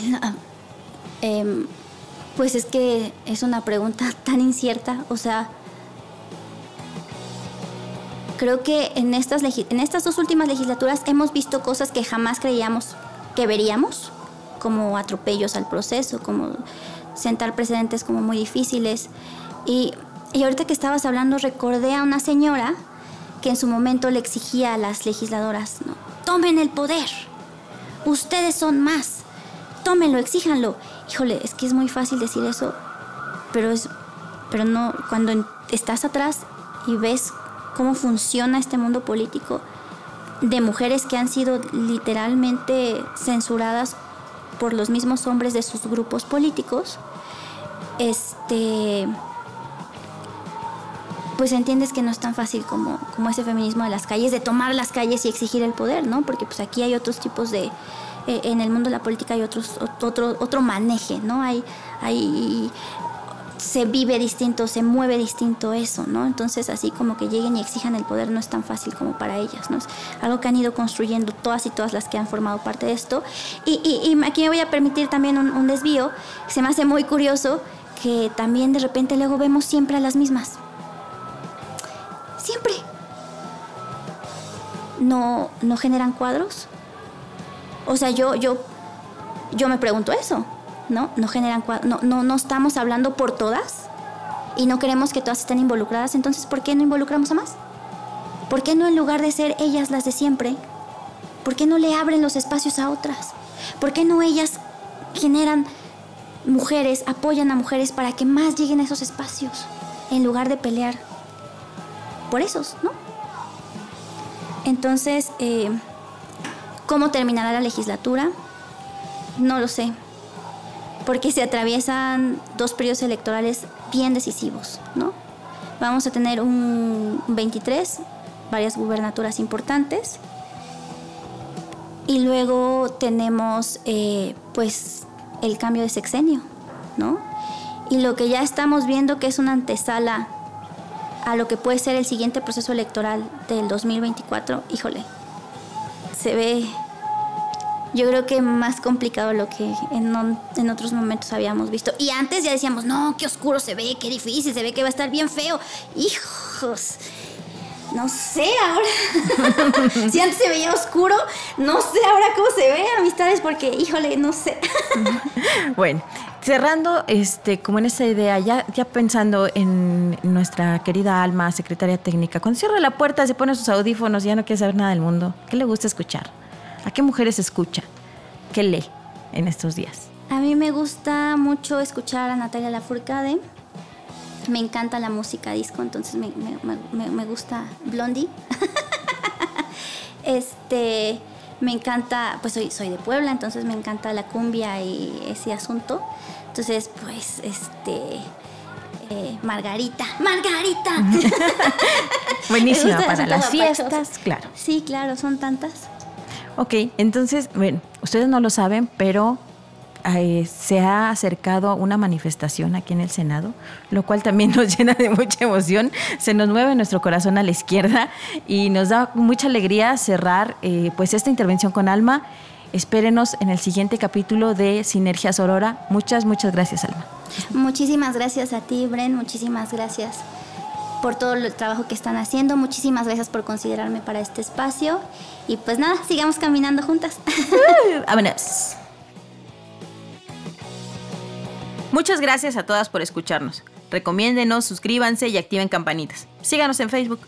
em, pues es que es una pregunta tan incierta. O sea, creo que en estas, en estas dos últimas legislaturas hemos visto cosas que jamás creíamos que veríamos, como atropellos al proceso, como sentar precedentes como muy difíciles. Y, y ahorita que estabas hablando recordé a una señora que en su momento le exigía a las legisladoras, ¿no? tomen el poder, ustedes son más, tómenlo, exíjanlo. Híjole, es que es muy fácil decir eso, pero es, pero no, cuando estás atrás y ves cómo funciona este mundo político de mujeres que han sido literalmente censuradas por los mismos hombres de sus grupos políticos, este pues entiendes que no es tan fácil como, como ese feminismo de las calles, de tomar las calles y exigir el poder, ¿no? Porque pues aquí hay otros tipos de, eh, en el mundo de la política hay otros, otro, otro maneje, ¿no? Hay, hay se vive distinto, se mueve distinto eso, ¿no? Entonces así como que lleguen y exijan el poder no es tan fácil como para ellas, ¿no? Es algo que han ido construyendo todas y todas las que han formado parte de esto. Y, y, aquí me voy a permitir también un, un desvío, se me hace muy curioso que también de repente luego vemos siempre a las mismas. Siempre. No, no generan cuadros. O sea, yo, yo, yo me pregunto eso. ¿no? No generan no, no, no estamos hablando por todas y no queremos que todas estén involucradas, entonces ¿por qué no involucramos a más? ¿Por qué no en lugar de ser ellas las de siempre? ¿Por qué no le abren los espacios a otras? ¿Por qué no ellas generan mujeres, apoyan a mujeres para que más lleguen a esos espacios en lugar de pelear por esos, ¿no? Entonces, eh, ¿cómo terminará la legislatura? No lo sé porque se atraviesan dos periodos electorales bien decisivos, ¿no? Vamos a tener un 23, varias gubernaturas importantes, y luego tenemos, eh, pues, el cambio de sexenio, ¿no? Y lo que ya estamos viendo que es una antesala a lo que puede ser el siguiente proceso electoral del 2024, híjole, se ve yo creo que más complicado lo que en, en, otros momentos habíamos visto. Y antes ya decíamos, no, qué oscuro se ve, qué difícil, se ve que va a estar bien feo. Hijos, no sé ahora. si antes se veía oscuro, no sé ahora cómo se ve, amistades, porque, híjole, no sé. bueno, cerrando, este, como en esa idea, ya, ya pensando en nuestra querida Alma, secretaria técnica, cuando cierra la puerta, se pone sus audífonos y ya no quiere saber nada del mundo, ¿qué le gusta escuchar? ¿A qué mujeres escucha? ¿Qué lee en estos días? A mí me gusta mucho escuchar a Natalia Lafourcade. Me encanta la música disco, entonces me, me, gusta Blondie. este, me encanta, pues soy, soy de Puebla, entonces me encanta la cumbia y ese asunto. Entonces, pues, este, eh, Margarita, Margarita. Buenísima para las fiestas, claro. Sí, claro, son tantas. Ok, entonces, bueno, ustedes no lo saben, pero eh, se ha acercado una manifestación aquí en el Senado, lo cual también nos llena de mucha emoción. Se nos mueve nuestro corazón a la izquierda y nos da mucha alegría cerrar eh, pues esta intervención con Alma. Espérenos en el siguiente capítulo de Sinergias Aurora. Muchas, muchas gracias, Alma. Muchísimas gracias a ti, Bren. Muchísimas gracias por todo el trabajo que están haciendo. Muchísimas gracias por considerarme para este espacio. Y pues nada, sigamos caminando juntas. Vámonos. Muchas gracias a todas por escucharnos. Recomiéndenos, suscríbanse y activen campanitas. Síganos en Facebook.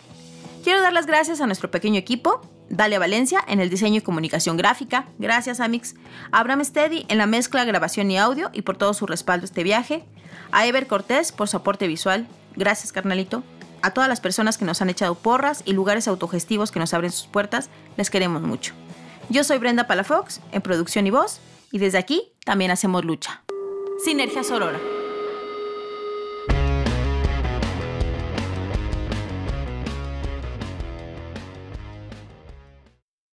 Quiero dar las gracias a nuestro pequeño equipo, Dalia Valencia en el diseño y comunicación gráfica, gracias Amix, Abraham Steady en la mezcla, grabación y audio y por todo su respaldo este viaje, a Ever Cortés por su aporte visual, gracias carnalito, a todas las personas que nos han echado porras y lugares autogestivos que nos abren sus puertas, les queremos mucho. Yo soy Brenda Palafox, en producción y voz, y desde aquí también hacemos lucha. Sinergia Sorora.